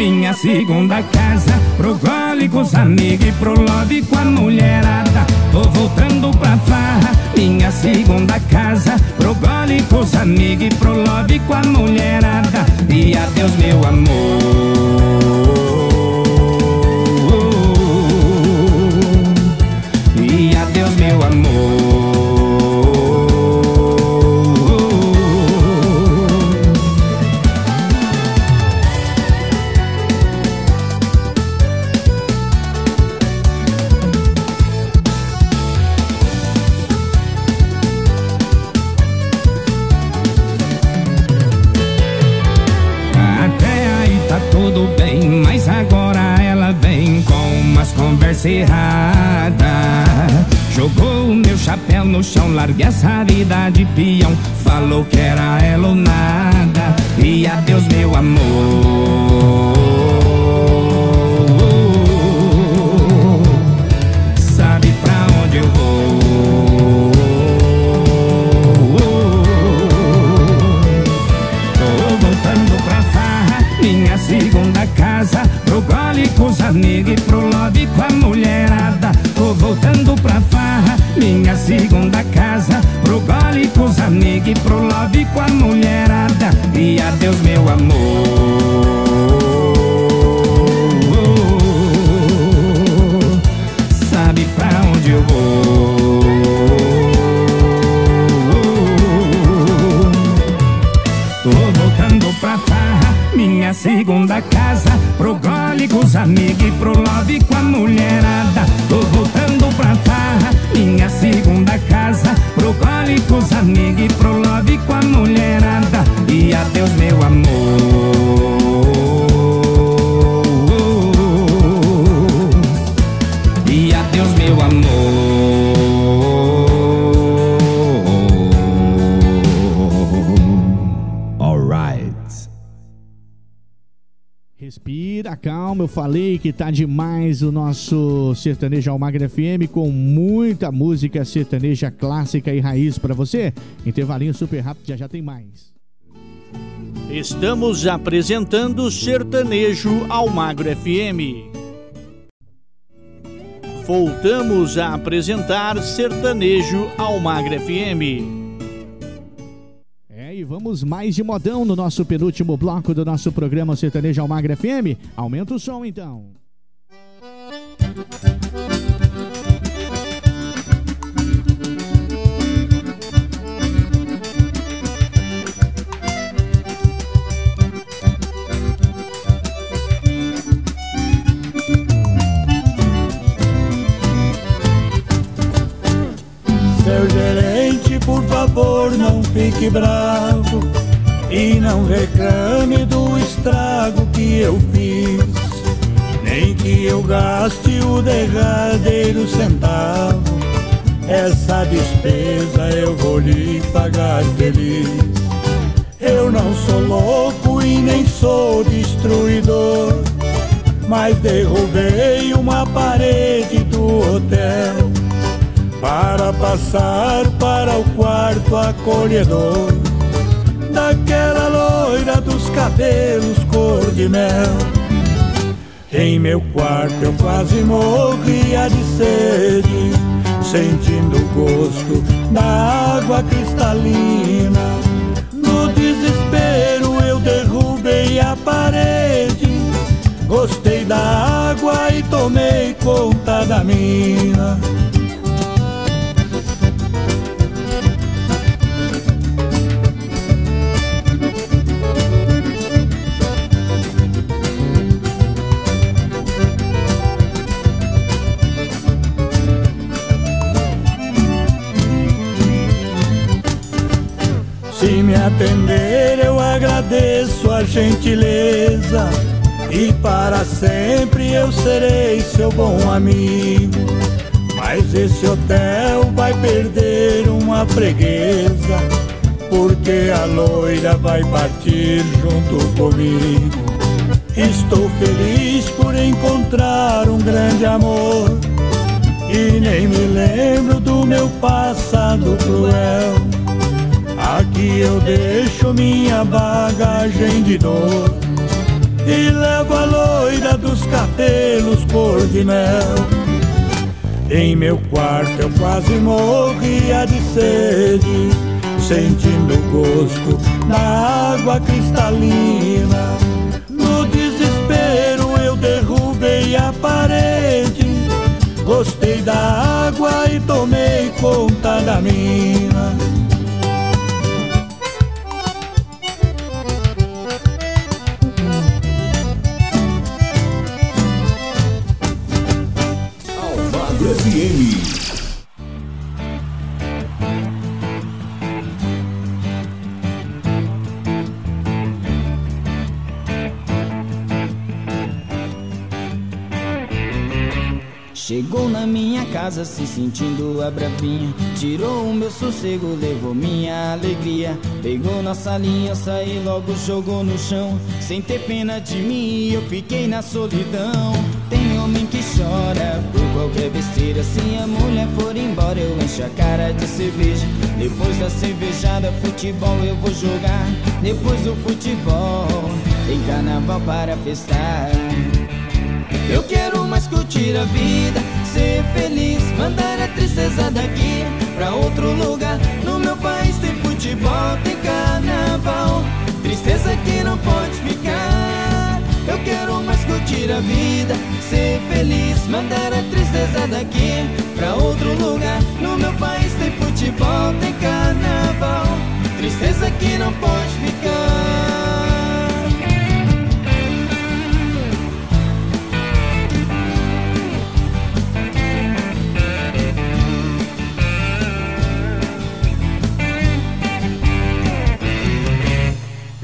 Minha segunda casa Pro gole com os amigos e pro love com a mulherada. Tô voltando pra farra Minha segunda casa Pro gole com os amigos e pro love com a mulherada. E adeus meu amor no chão, larguei essa vida de peão. Falou que era ela ou nada, e adeus meu amor. Sabe pra onde eu vou? Tô voltando pra farra, minha segunda casa Pro gole com os amigos e pro love com a mulherada minha segunda casa Pro gole com os amigos e pro love com a mulherada. E adeus meu amor. Sabe pra onde eu vou? Tô voltando pra farra, minha segunda casa Pro gole com os amigos e pro love com a mulherada. Tô Com os amigos e pro love com a mulherada. E adeus meu amor falei que tá demais o nosso Sertanejo Almagra FM com muita música sertaneja clássica e raiz pra você. Intervalinho super rápido, já já tem mais. Estamos apresentando Sertanejo Almagro FM. Voltamos a apresentar Sertanejo Almagro FM. Vamos mais de modão no nosso penúltimo bloco do nosso programa Sertanejo Almagra FM. Aumenta o som então. Por favor, não fique bravo e não reclame do estrago que eu fiz, nem que eu gaste o derradeiro centavo. Essa despesa eu vou lhe pagar feliz. Eu não sou louco e nem sou destruidor, mas derrubei uma parede do hotel para passar para o quarto acolhedor. daquela loira dos cabelos cor de mel. Em meu quarto eu quase morria de sede, sentindo o gosto da água cristalina. No desespero eu derrubei a parede, gostei da água e tomei conta da mina. Se me atender, eu agradeço a gentileza. E para sempre eu serei seu bom amigo. Mas esse hotel vai perder uma freguesa. Porque a loira vai partir junto comigo. Estou feliz por encontrar um grande amor. E nem me lembro do meu passado cruel. Aqui eu deixo minha bagagem de dor E levo a loira dos cabelos cor de mel. Em meu quarto eu quase morria de sede Sentindo o gosto da água cristalina. No desespero eu derrubei a parede Gostei da água e tomei conta da mina casa se sentindo a bravinha Tirou o meu sossego, levou minha alegria. Pegou nossa aliança e logo jogou no chão. Sem ter pena de mim, eu fiquei na solidão. Tem homem que chora por qualquer besteira. Se a mulher for embora eu encho a cara de cerveja. Depois da cervejada, futebol eu vou jogar. Depois do futebol, tem carnaval para festar. Eu quero mais curtir a vida, ser feliz, mandar a tristeza daqui pra outro lugar. No meu país tem futebol, tem carnaval, tristeza que não pode ficar. Eu quero mais curtir a vida, ser feliz, mandar a tristeza daqui pra outro lugar. No meu país tem futebol, tem carnaval, tristeza que não pode ficar.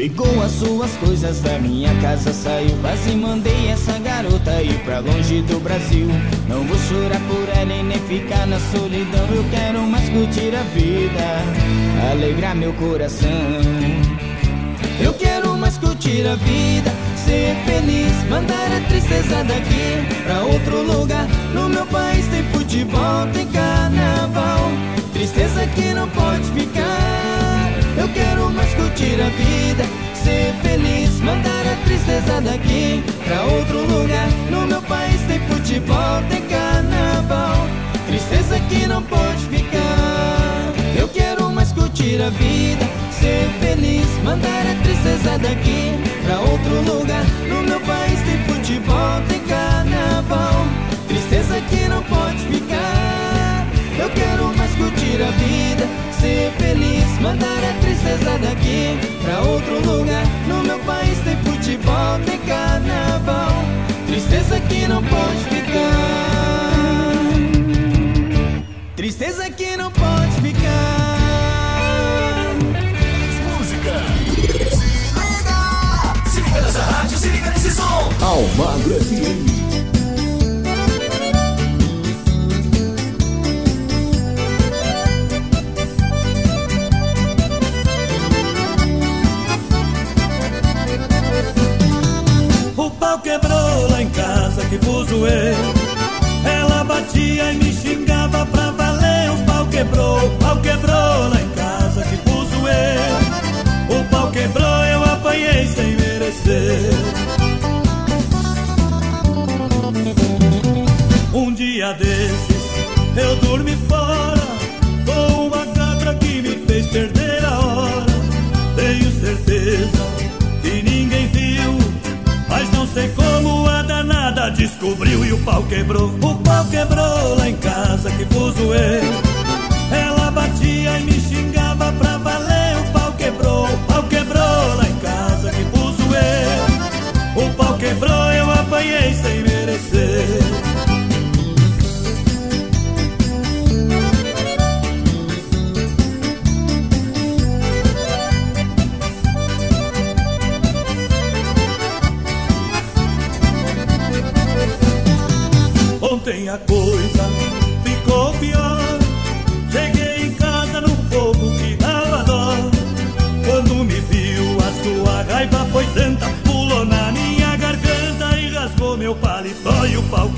Pegou as suas coisas da minha casa, saiu quase mandei essa garota ir pra longe do Brasil. Não vou chorar por ela e nem ficar na solidão. Eu quero mais curtir a vida, alegrar meu coração. Eu quero mais curtir a vida, ser feliz, mandar a tristeza daqui pra outro lugar. No meu país tem futebol, tem carnaval, tristeza que não pode ficar. Eu quero mais curtir a vida, ser feliz, mandar a tristeza daqui pra outro lugar. No meu país tem futebol, tem carnaval, tristeza que não pode ficar. Eu quero mais curtir a vida, ser feliz, mandar a tristeza daqui pra outro lugar. No meu país tem futebol, tem carnaval, tristeza que não pode ficar. Eu quero mais curtir a vida, ser feliz, mandar a tristeza daqui pra outro lugar. No meu país tem futebol, tem carnaval, tristeza que não pode ficar. Tristeza que não pode ficar. Música. Se liga nessa rádio, se liga nesse som. Almagro FM. Que. Ela descobriu e o pau quebrou. O pau quebrou lá em casa, que fuso eu. Ela batia e me xingava pra valer. O pau quebrou, o pau quebrou lá em casa, que fuso eu. O pau quebrou, eu apanhei sem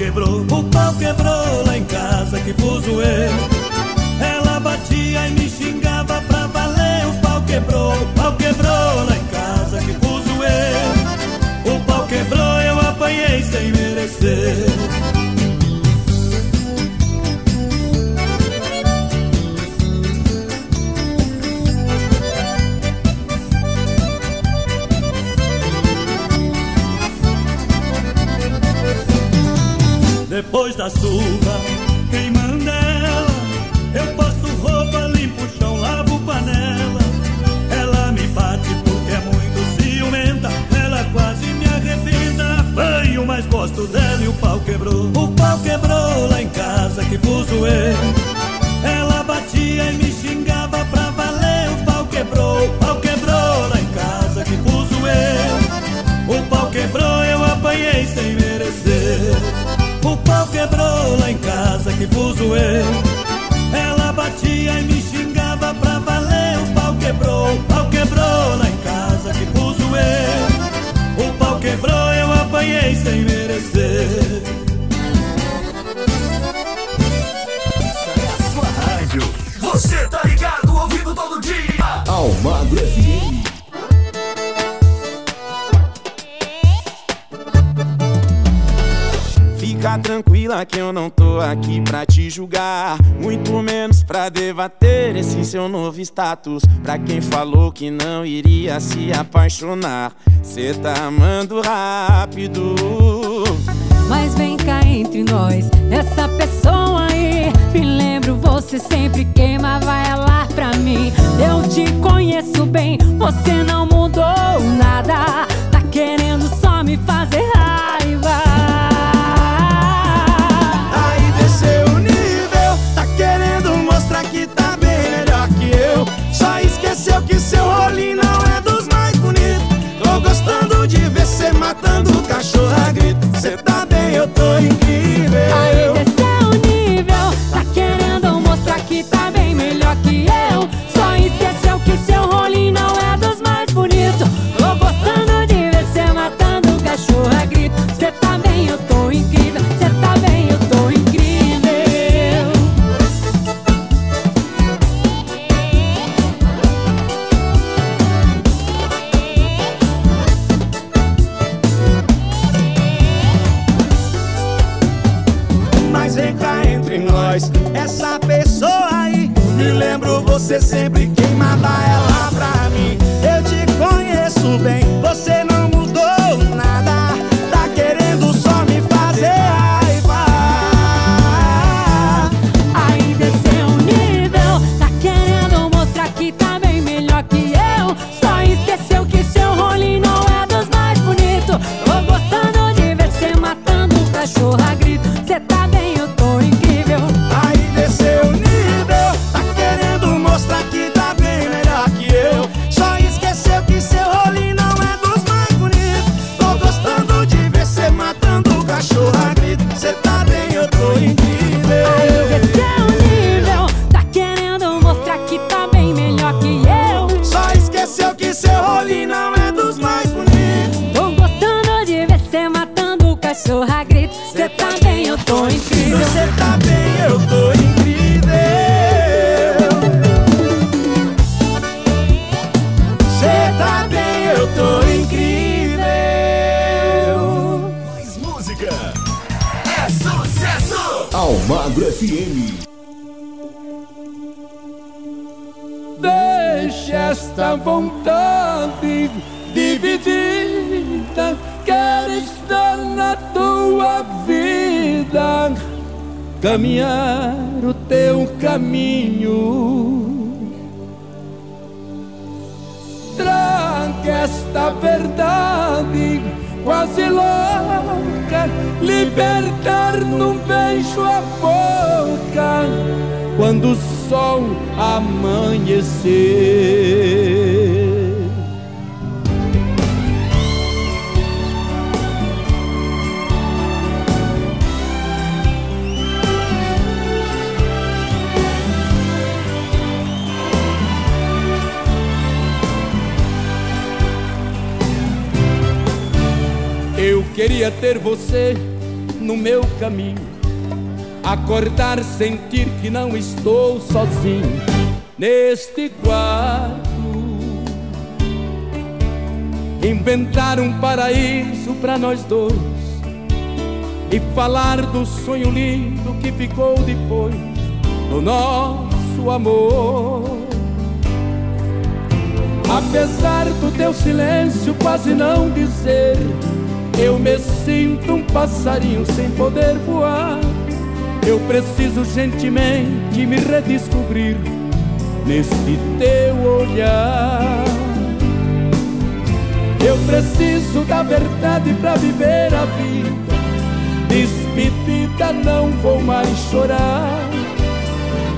quebrou, o pau quebrou lá em casa que pus o erro. O pau quebrou lá em casa que pus zoei. Ela batia e me xingava pra valer. O pau quebrou, o pau quebrou lá em casa que pus zoei. O pau quebrou, eu apanhei sem merecer. O pau quebrou lá em casa que pus zoei. Ela batia e me xingava pra valer. O pau quebrou, o pau quebrou lá em casa que pus zoei. O pau quebrou, eu apanhei sem merecer. Almagro FM. Fica tranquila que eu não tô aqui pra te julgar. Muito menos pra debater esse seu novo status. Pra quem falou que não iria se apaixonar, cê tá amando rápido. Mas vem cá entre nós, essa pessoa aí. Me lembro, você sempre queimava ela pra mim. Eu te conheço bem, você não mudou nada. Tá querendo só me fazer sonho lindo que ficou depois do nosso amor. Apesar do teu silêncio quase não dizer eu me sinto um passarinho sem poder voar. Eu preciso gentilmente me redescobrir neste teu olhar. Eu preciso da verdade para viver a vida. Despedida, não vou mais chorar.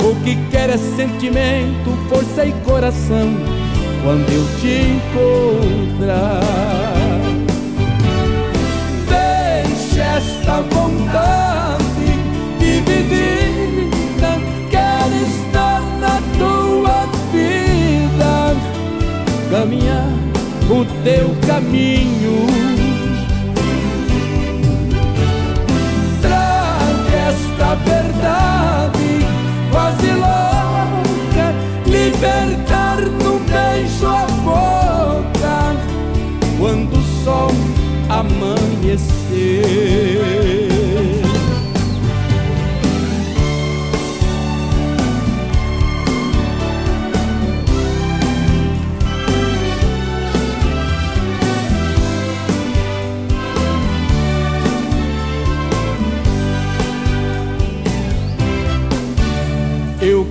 O que quer é sentimento, força e coração. Quando eu te encontrar. esta vontade dividida. Quero estar na tua vida, caminhar o teu caminho. Verdade quase louca, libertar no beijo a boca quando o sol amanhecer.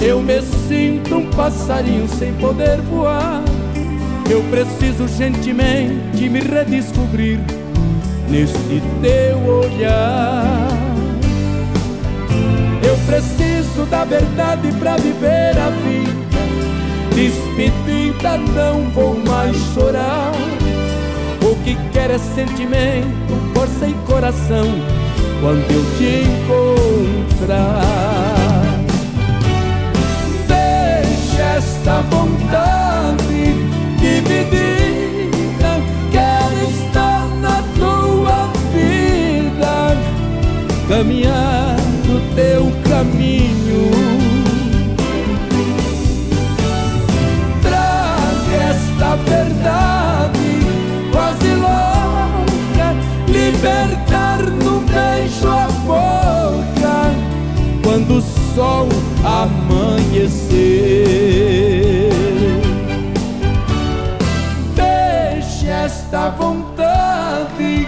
eu me sinto um passarinho sem poder voar. Eu preciso gentilmente me redescobrir neste teu olhar. Eu preciso da verdade para viver a vida. Despedida, não vou mais chorar. O que quer é sentimento, força e coração. Quando eu te encontrar, esta vontade dividida. Quero estar na tua vida, caminhar no teu caminho. Traga esta verdade quase louca, libertar no beijo a boca quando o sol amanhecer. Esta vontade.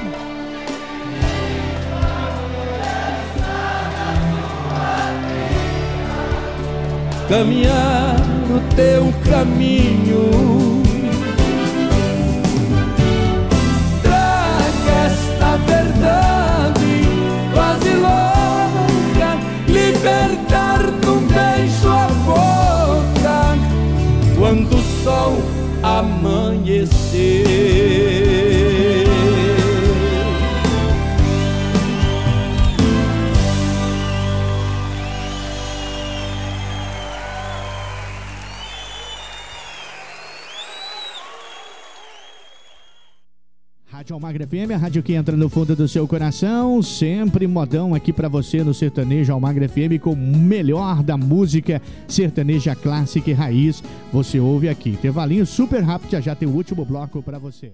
Caminhar no teu caminho. Traga esta verdade quase louca, libertar num beijo a boca quando o sol amanhecer. Rádio Almagra FM, a rádio que entra no fundo do seu coração, sempre modão aqui para você no Sertanejo Almagra FM com o melhor da música sertaneja clássica e raiz. Você ouve aqui. Intervalinho super rápido, já já tem o último bloco para você.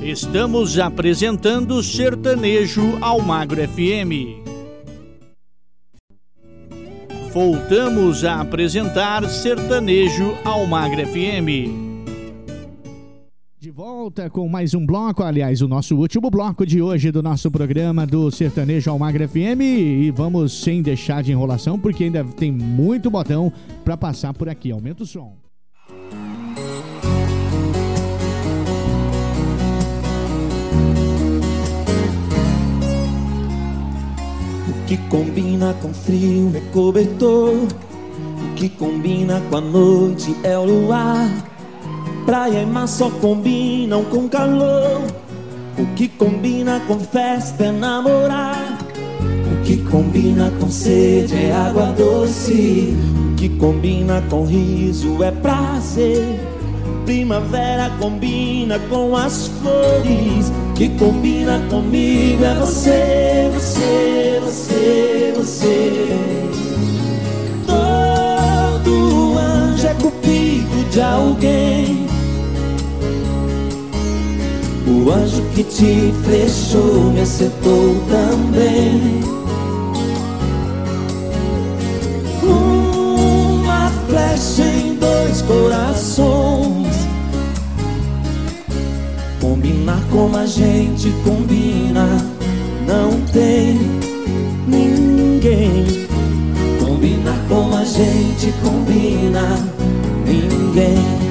Estamos apresentando Sertanejo Almagro FM. Voltamos a apresentar Sertanejo Almagro FM. Volta com mais um bloco, aliás, o nosso último bloco de hoje do nosso programa do Sertanejo Almagra FM. E vamos sem deixar de enrolação, porque ainda tem muito botão para passar por aqui. Aumenta o som. O que combina com frio é cobertor. O que combina com a noite é o luar. Praia e mar só combinam com calor. O que combina com festa é namorar. O que combina com sede é água doce. O que combina com riso é prazer. Primavera combina com as flores. O que combina comigo é você, você, você, você. Todo anjo é cupido de alguém. O anjo que te flechou me acertou também. Uma flecha em dois corações. Combinar como a gente combina, não tem ninguém. Combinar como a gente combina, ninguém.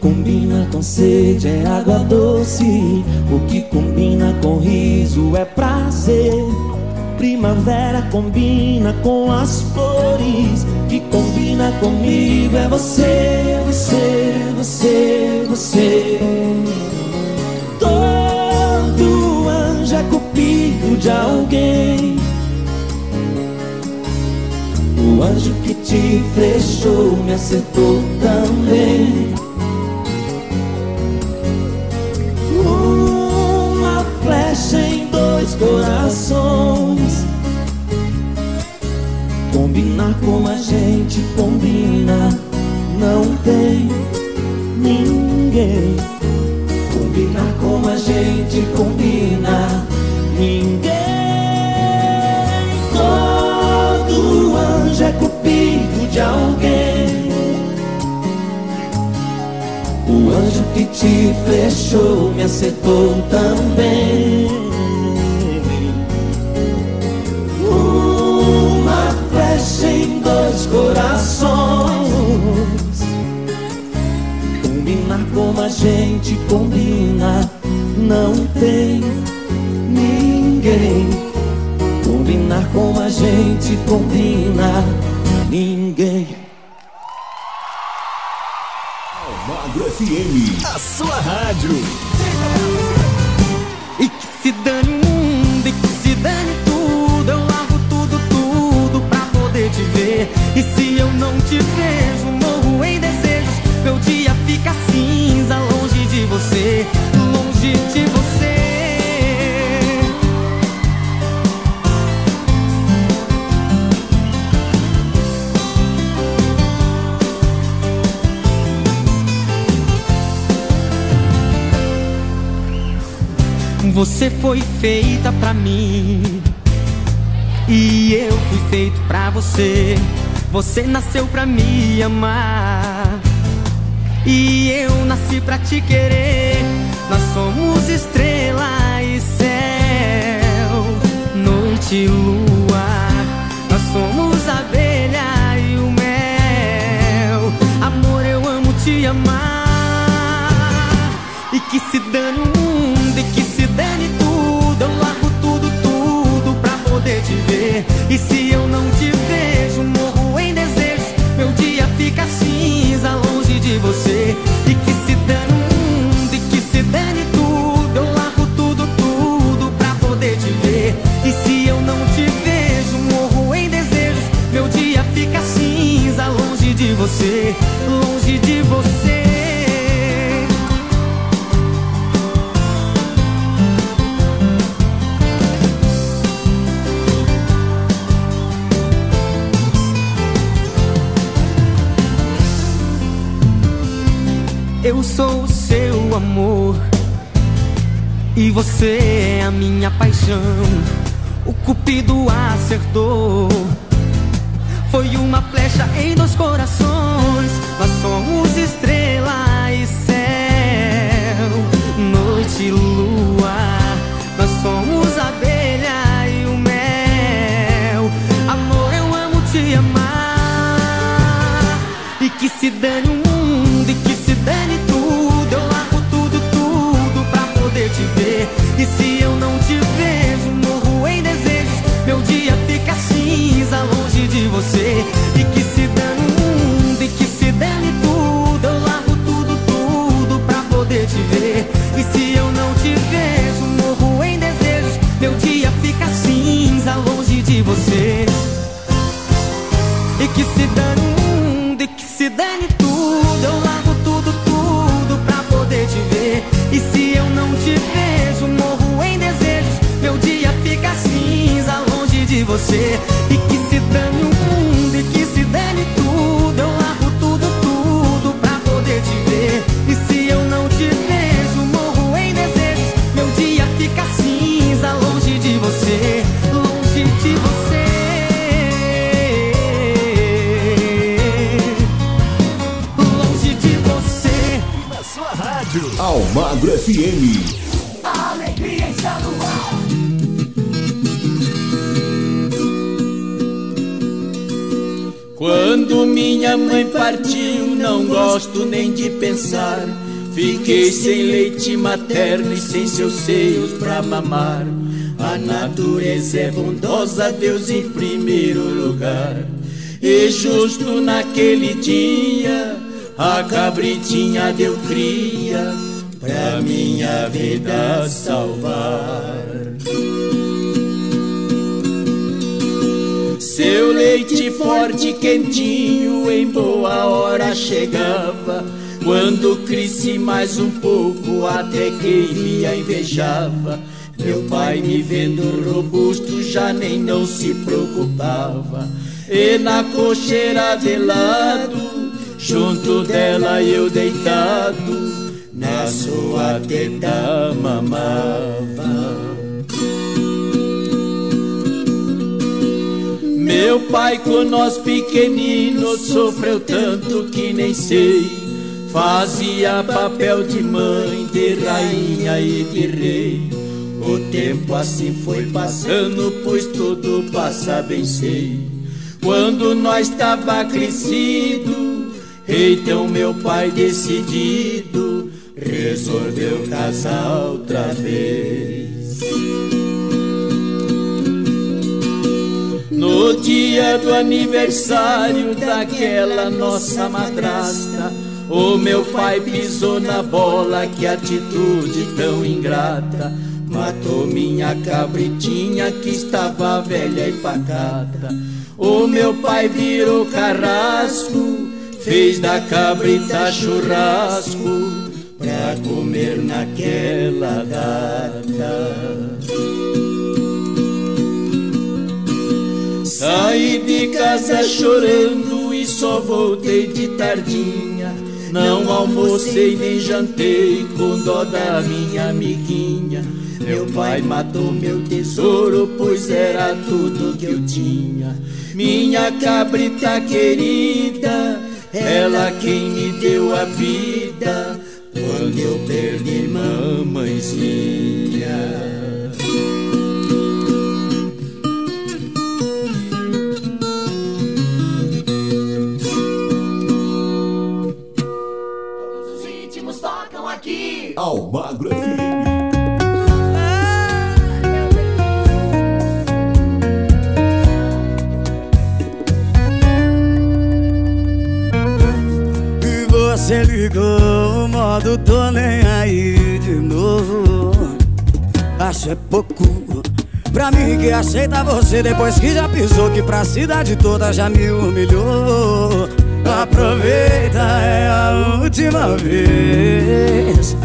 Combina com sede é água doce. O que combina com riso é prazer. Primavera combina com as flores. Que combina comigo é você, você, você, você. Todo anjo é cupido de alguém. O anjo que te flechou me acertou também. Corações. Combinar como a gente combina, não tem ninguém. Combinar como a gente combina, ninguém. Todo anjo é cupido de alguém. O anjo que te flechou me acertou também. Corações. Combinar como a gente combina, não tem ninguém. Combinar como a gente combina, ninguém. Almagro FM, a sua rádio. E que se dane E se eu não te vejo, morro em desejos. Meu dia fica cinza, longe de você, longe de você. Você foi feita pra mim e eu fui feito pra você. Você nasceu pra me amar e eu nasci pra te querer. Nós somos estrela e céu, noite e lua. Nós somos abelha e o mel. Amor, eu amo te amar. E que se dane você, longe de você. Eu sou o seu amor e você é a minha paixão. O cupido acertou. Foi uma flecha em dois corações. Estrela e céu, noite e lua. Nós somos abelha e o mel. Amor, eu amo te amar. E que se dane o mundo, e que se dane tudo. Eu largo tudo, tudo pra poder te ver. E se eu não te vejo, morro em desejos. Meu dia fica cinza longe de você. Você. E que se dane o mundo, e que se dane tudo. Eu largo tudo, tudo pra poder te ver. E se eu não te vejo, morro em desejos. Meu dia fica cinza longe de você. Mãe partiu, não gosto nem de pensar. Fiquei sem leite materno e sem seus seios pra mamar. A natureza é bondosa, Deus em primeiro lugar. E justo naquele dia, a cabritinha deu cria pra minha vida salvar. Seu leite forte e quentinho em boa hora chegava. Quando cresci mais um pouco, até quem me invejava. Meu pai me vendo robusto já nem não se preocupava. E na cocheira de lado, junto dela eu deitado, na sua teta mamava. Meu pai com nós pequeninos sofreu tanto que nem sei. Fazia papel de mãe, de rainha e de rei. O tempo assim foi passando, pois tudo passa bem sei. Quando nós tava crescido, então meu pai decidido resolveu casar outra vez. No dia do aniversário daquela nossa madrasta, o meu pai pisou na bola, que atitude tão ingrata. Matou minha cabritinha que estava velha e pacata. O meu pai virou carrasco, fez da cabrita churrasco pra comer naquela data. Saí de casa chorando e só voltei de tardinha. Não almocei nem jantei com dó da minha amiguinha. Meu pai matou meu tesouro, pois era tudo que eu tinha. Minha cabrita querida, ela quem me deu a vida quando eu perdi mamãezinha. Almagro FM. Você ligou o modo tô nem aí de novo. Acho é pouco Pra mim que aceita você depois que já pisou Que pra cidade toda já me humilhou. Aproveita, é a última vez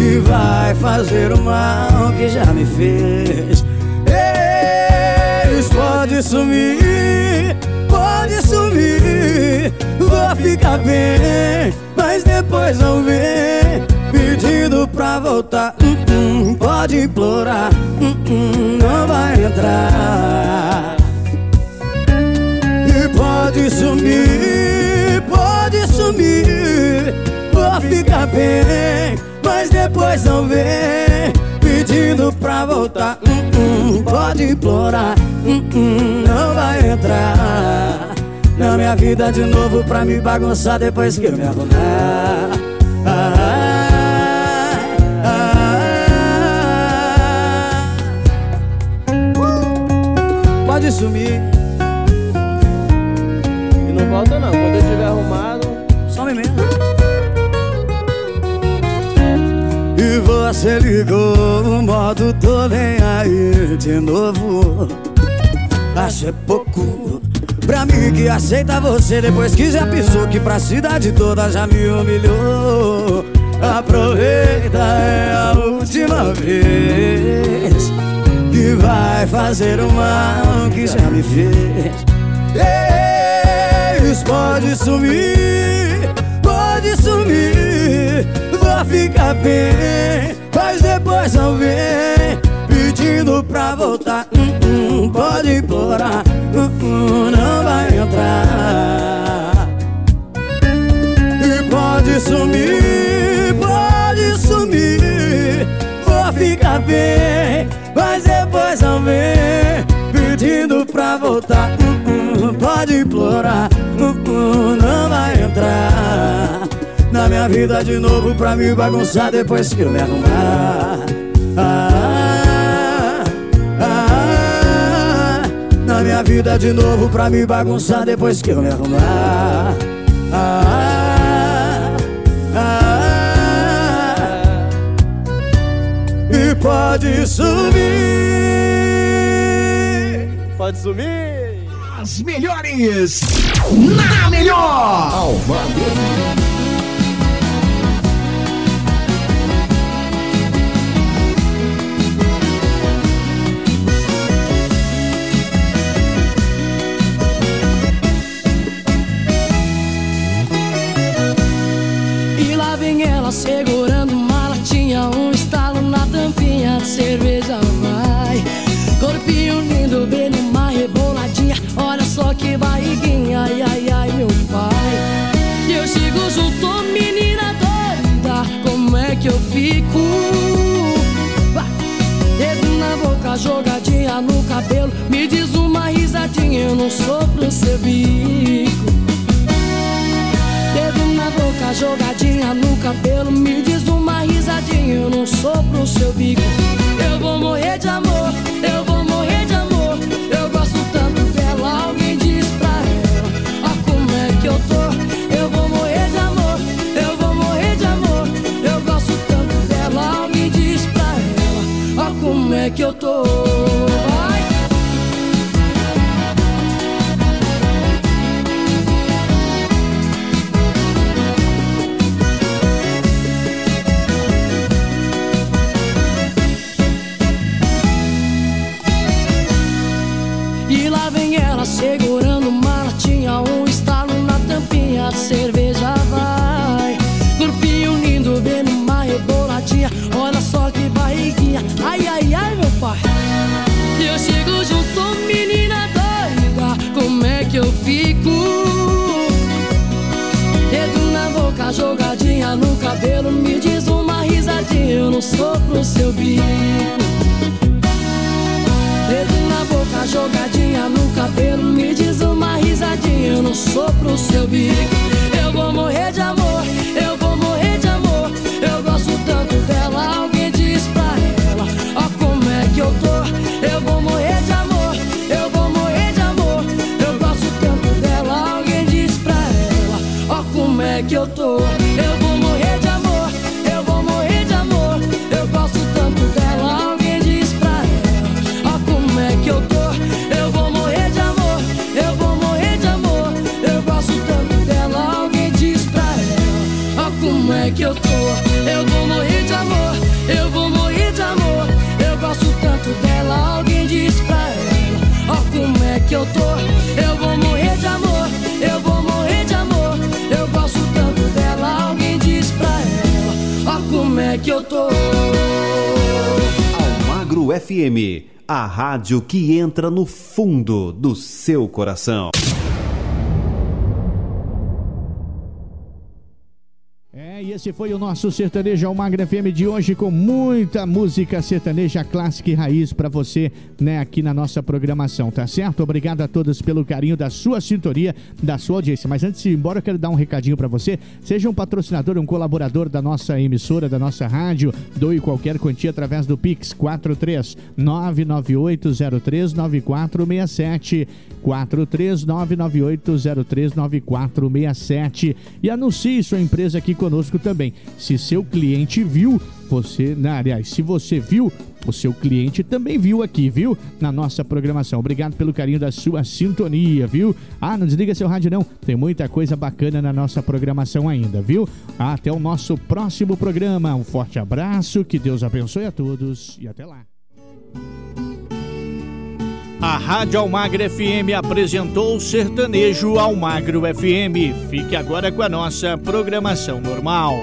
Que vai fazer o mal que já me fez Eles podem sumir pode sumir, vou ficar bem, mas depois não vem pedindo pra voltar. Uh -uh, pode implorar, uh não vai entrar. E pode sumir, pode sumir, vou ficar bem, mas depois não vem pedindo pra voltar. pode implorar, não vai entrar na minha vida de novo pra me bagunçar depois que eu me arrumar. Ah, ah, ah, pode sumir. E não volta não, Você ligou o modo tô nem aí de novo. Acho é pouco Pra mim que aceita você. Depois que já pisou Que pra cidade toda já me humilhou. Aproveita, é a última vez Que vai fazer o mal que já me fez. Eis, pode sumir, pode sumir Vou ficar bem, mas depois vem Pedindo pra voltar, uh -uh, pode implorar. Uh Não vai entrar. E pode sumir, pode sumir. Vou ficar bem, mas depois vem Pedindo pra voltar, pode implorar. Não vai entrar na minha vida de novo pra me bagunçar depois que eu me arrumar. Ah, ah, na minha vida de novo pra me bagunçar depois que eu me arrumar. Ah, ah, e pode sumir. Pode sumir. As melhores na melhor. Almagro. segurando uma latinha, um estalo na tampinha de cerveja vai. Corpinho lindo, bem numa reboladinha, olha só que barriguinha, ai ai ai meu pai. Eu chego junto, menina doida, como é que eu fico? Dedo na boca, jogadinha no cabelo, me diz uma risadinha, eu não sou pro seu bico. Boca, jogadinha no cabelo Me diz uma risadinha, eu não sou pro seu bico risadinha, eu não sou pro seu bico. Dedo na boca, jogadinha no cabelo Me diz uma risadinha, eu não sou pro seu bico que eu tô. Eu vou morrer de amor, eu vou morrer de amor. Eu gosto tanto dela, alguém diz pra ela: Ó, como é que eu tô. Almagro FM, a rádio que entra no fundo do seu coração. Esse foi o nosso Sertanejo Almagra FM de hoje, com muita música sertaneja clássica e raiz para você, né, aqui na nossa programação, tá certo? Obrigado a todos pelo carinho da sua sintonia, da sua audiência. Mas antes de ir embora, eu quero dar um recadinho para você. Seja um patrocinador, um colaborador da nossa emissora, da nossa rádio, doe qualquer quantia através do Pix 43 998039467 43 998039467 e anuncie sua empresa aqui conosco também. Se seu cliente viu, você, na, aliás, se você viu, o seu cliente também viu aqui, viu? Na nossa programação. Obrigado pelo carinho da sua sintonia, viu? Ah, não desliga seu rádio não. Tem muita coisa bacana na nossa programação ainda, viu? Até o nosso próximo programa. Um forte abraço, que Deus abençoe a todos e até lá. A Rádio Almagro FM apresentou o Sertanejo Almagro FM. Fique agora com a nossa programação normal.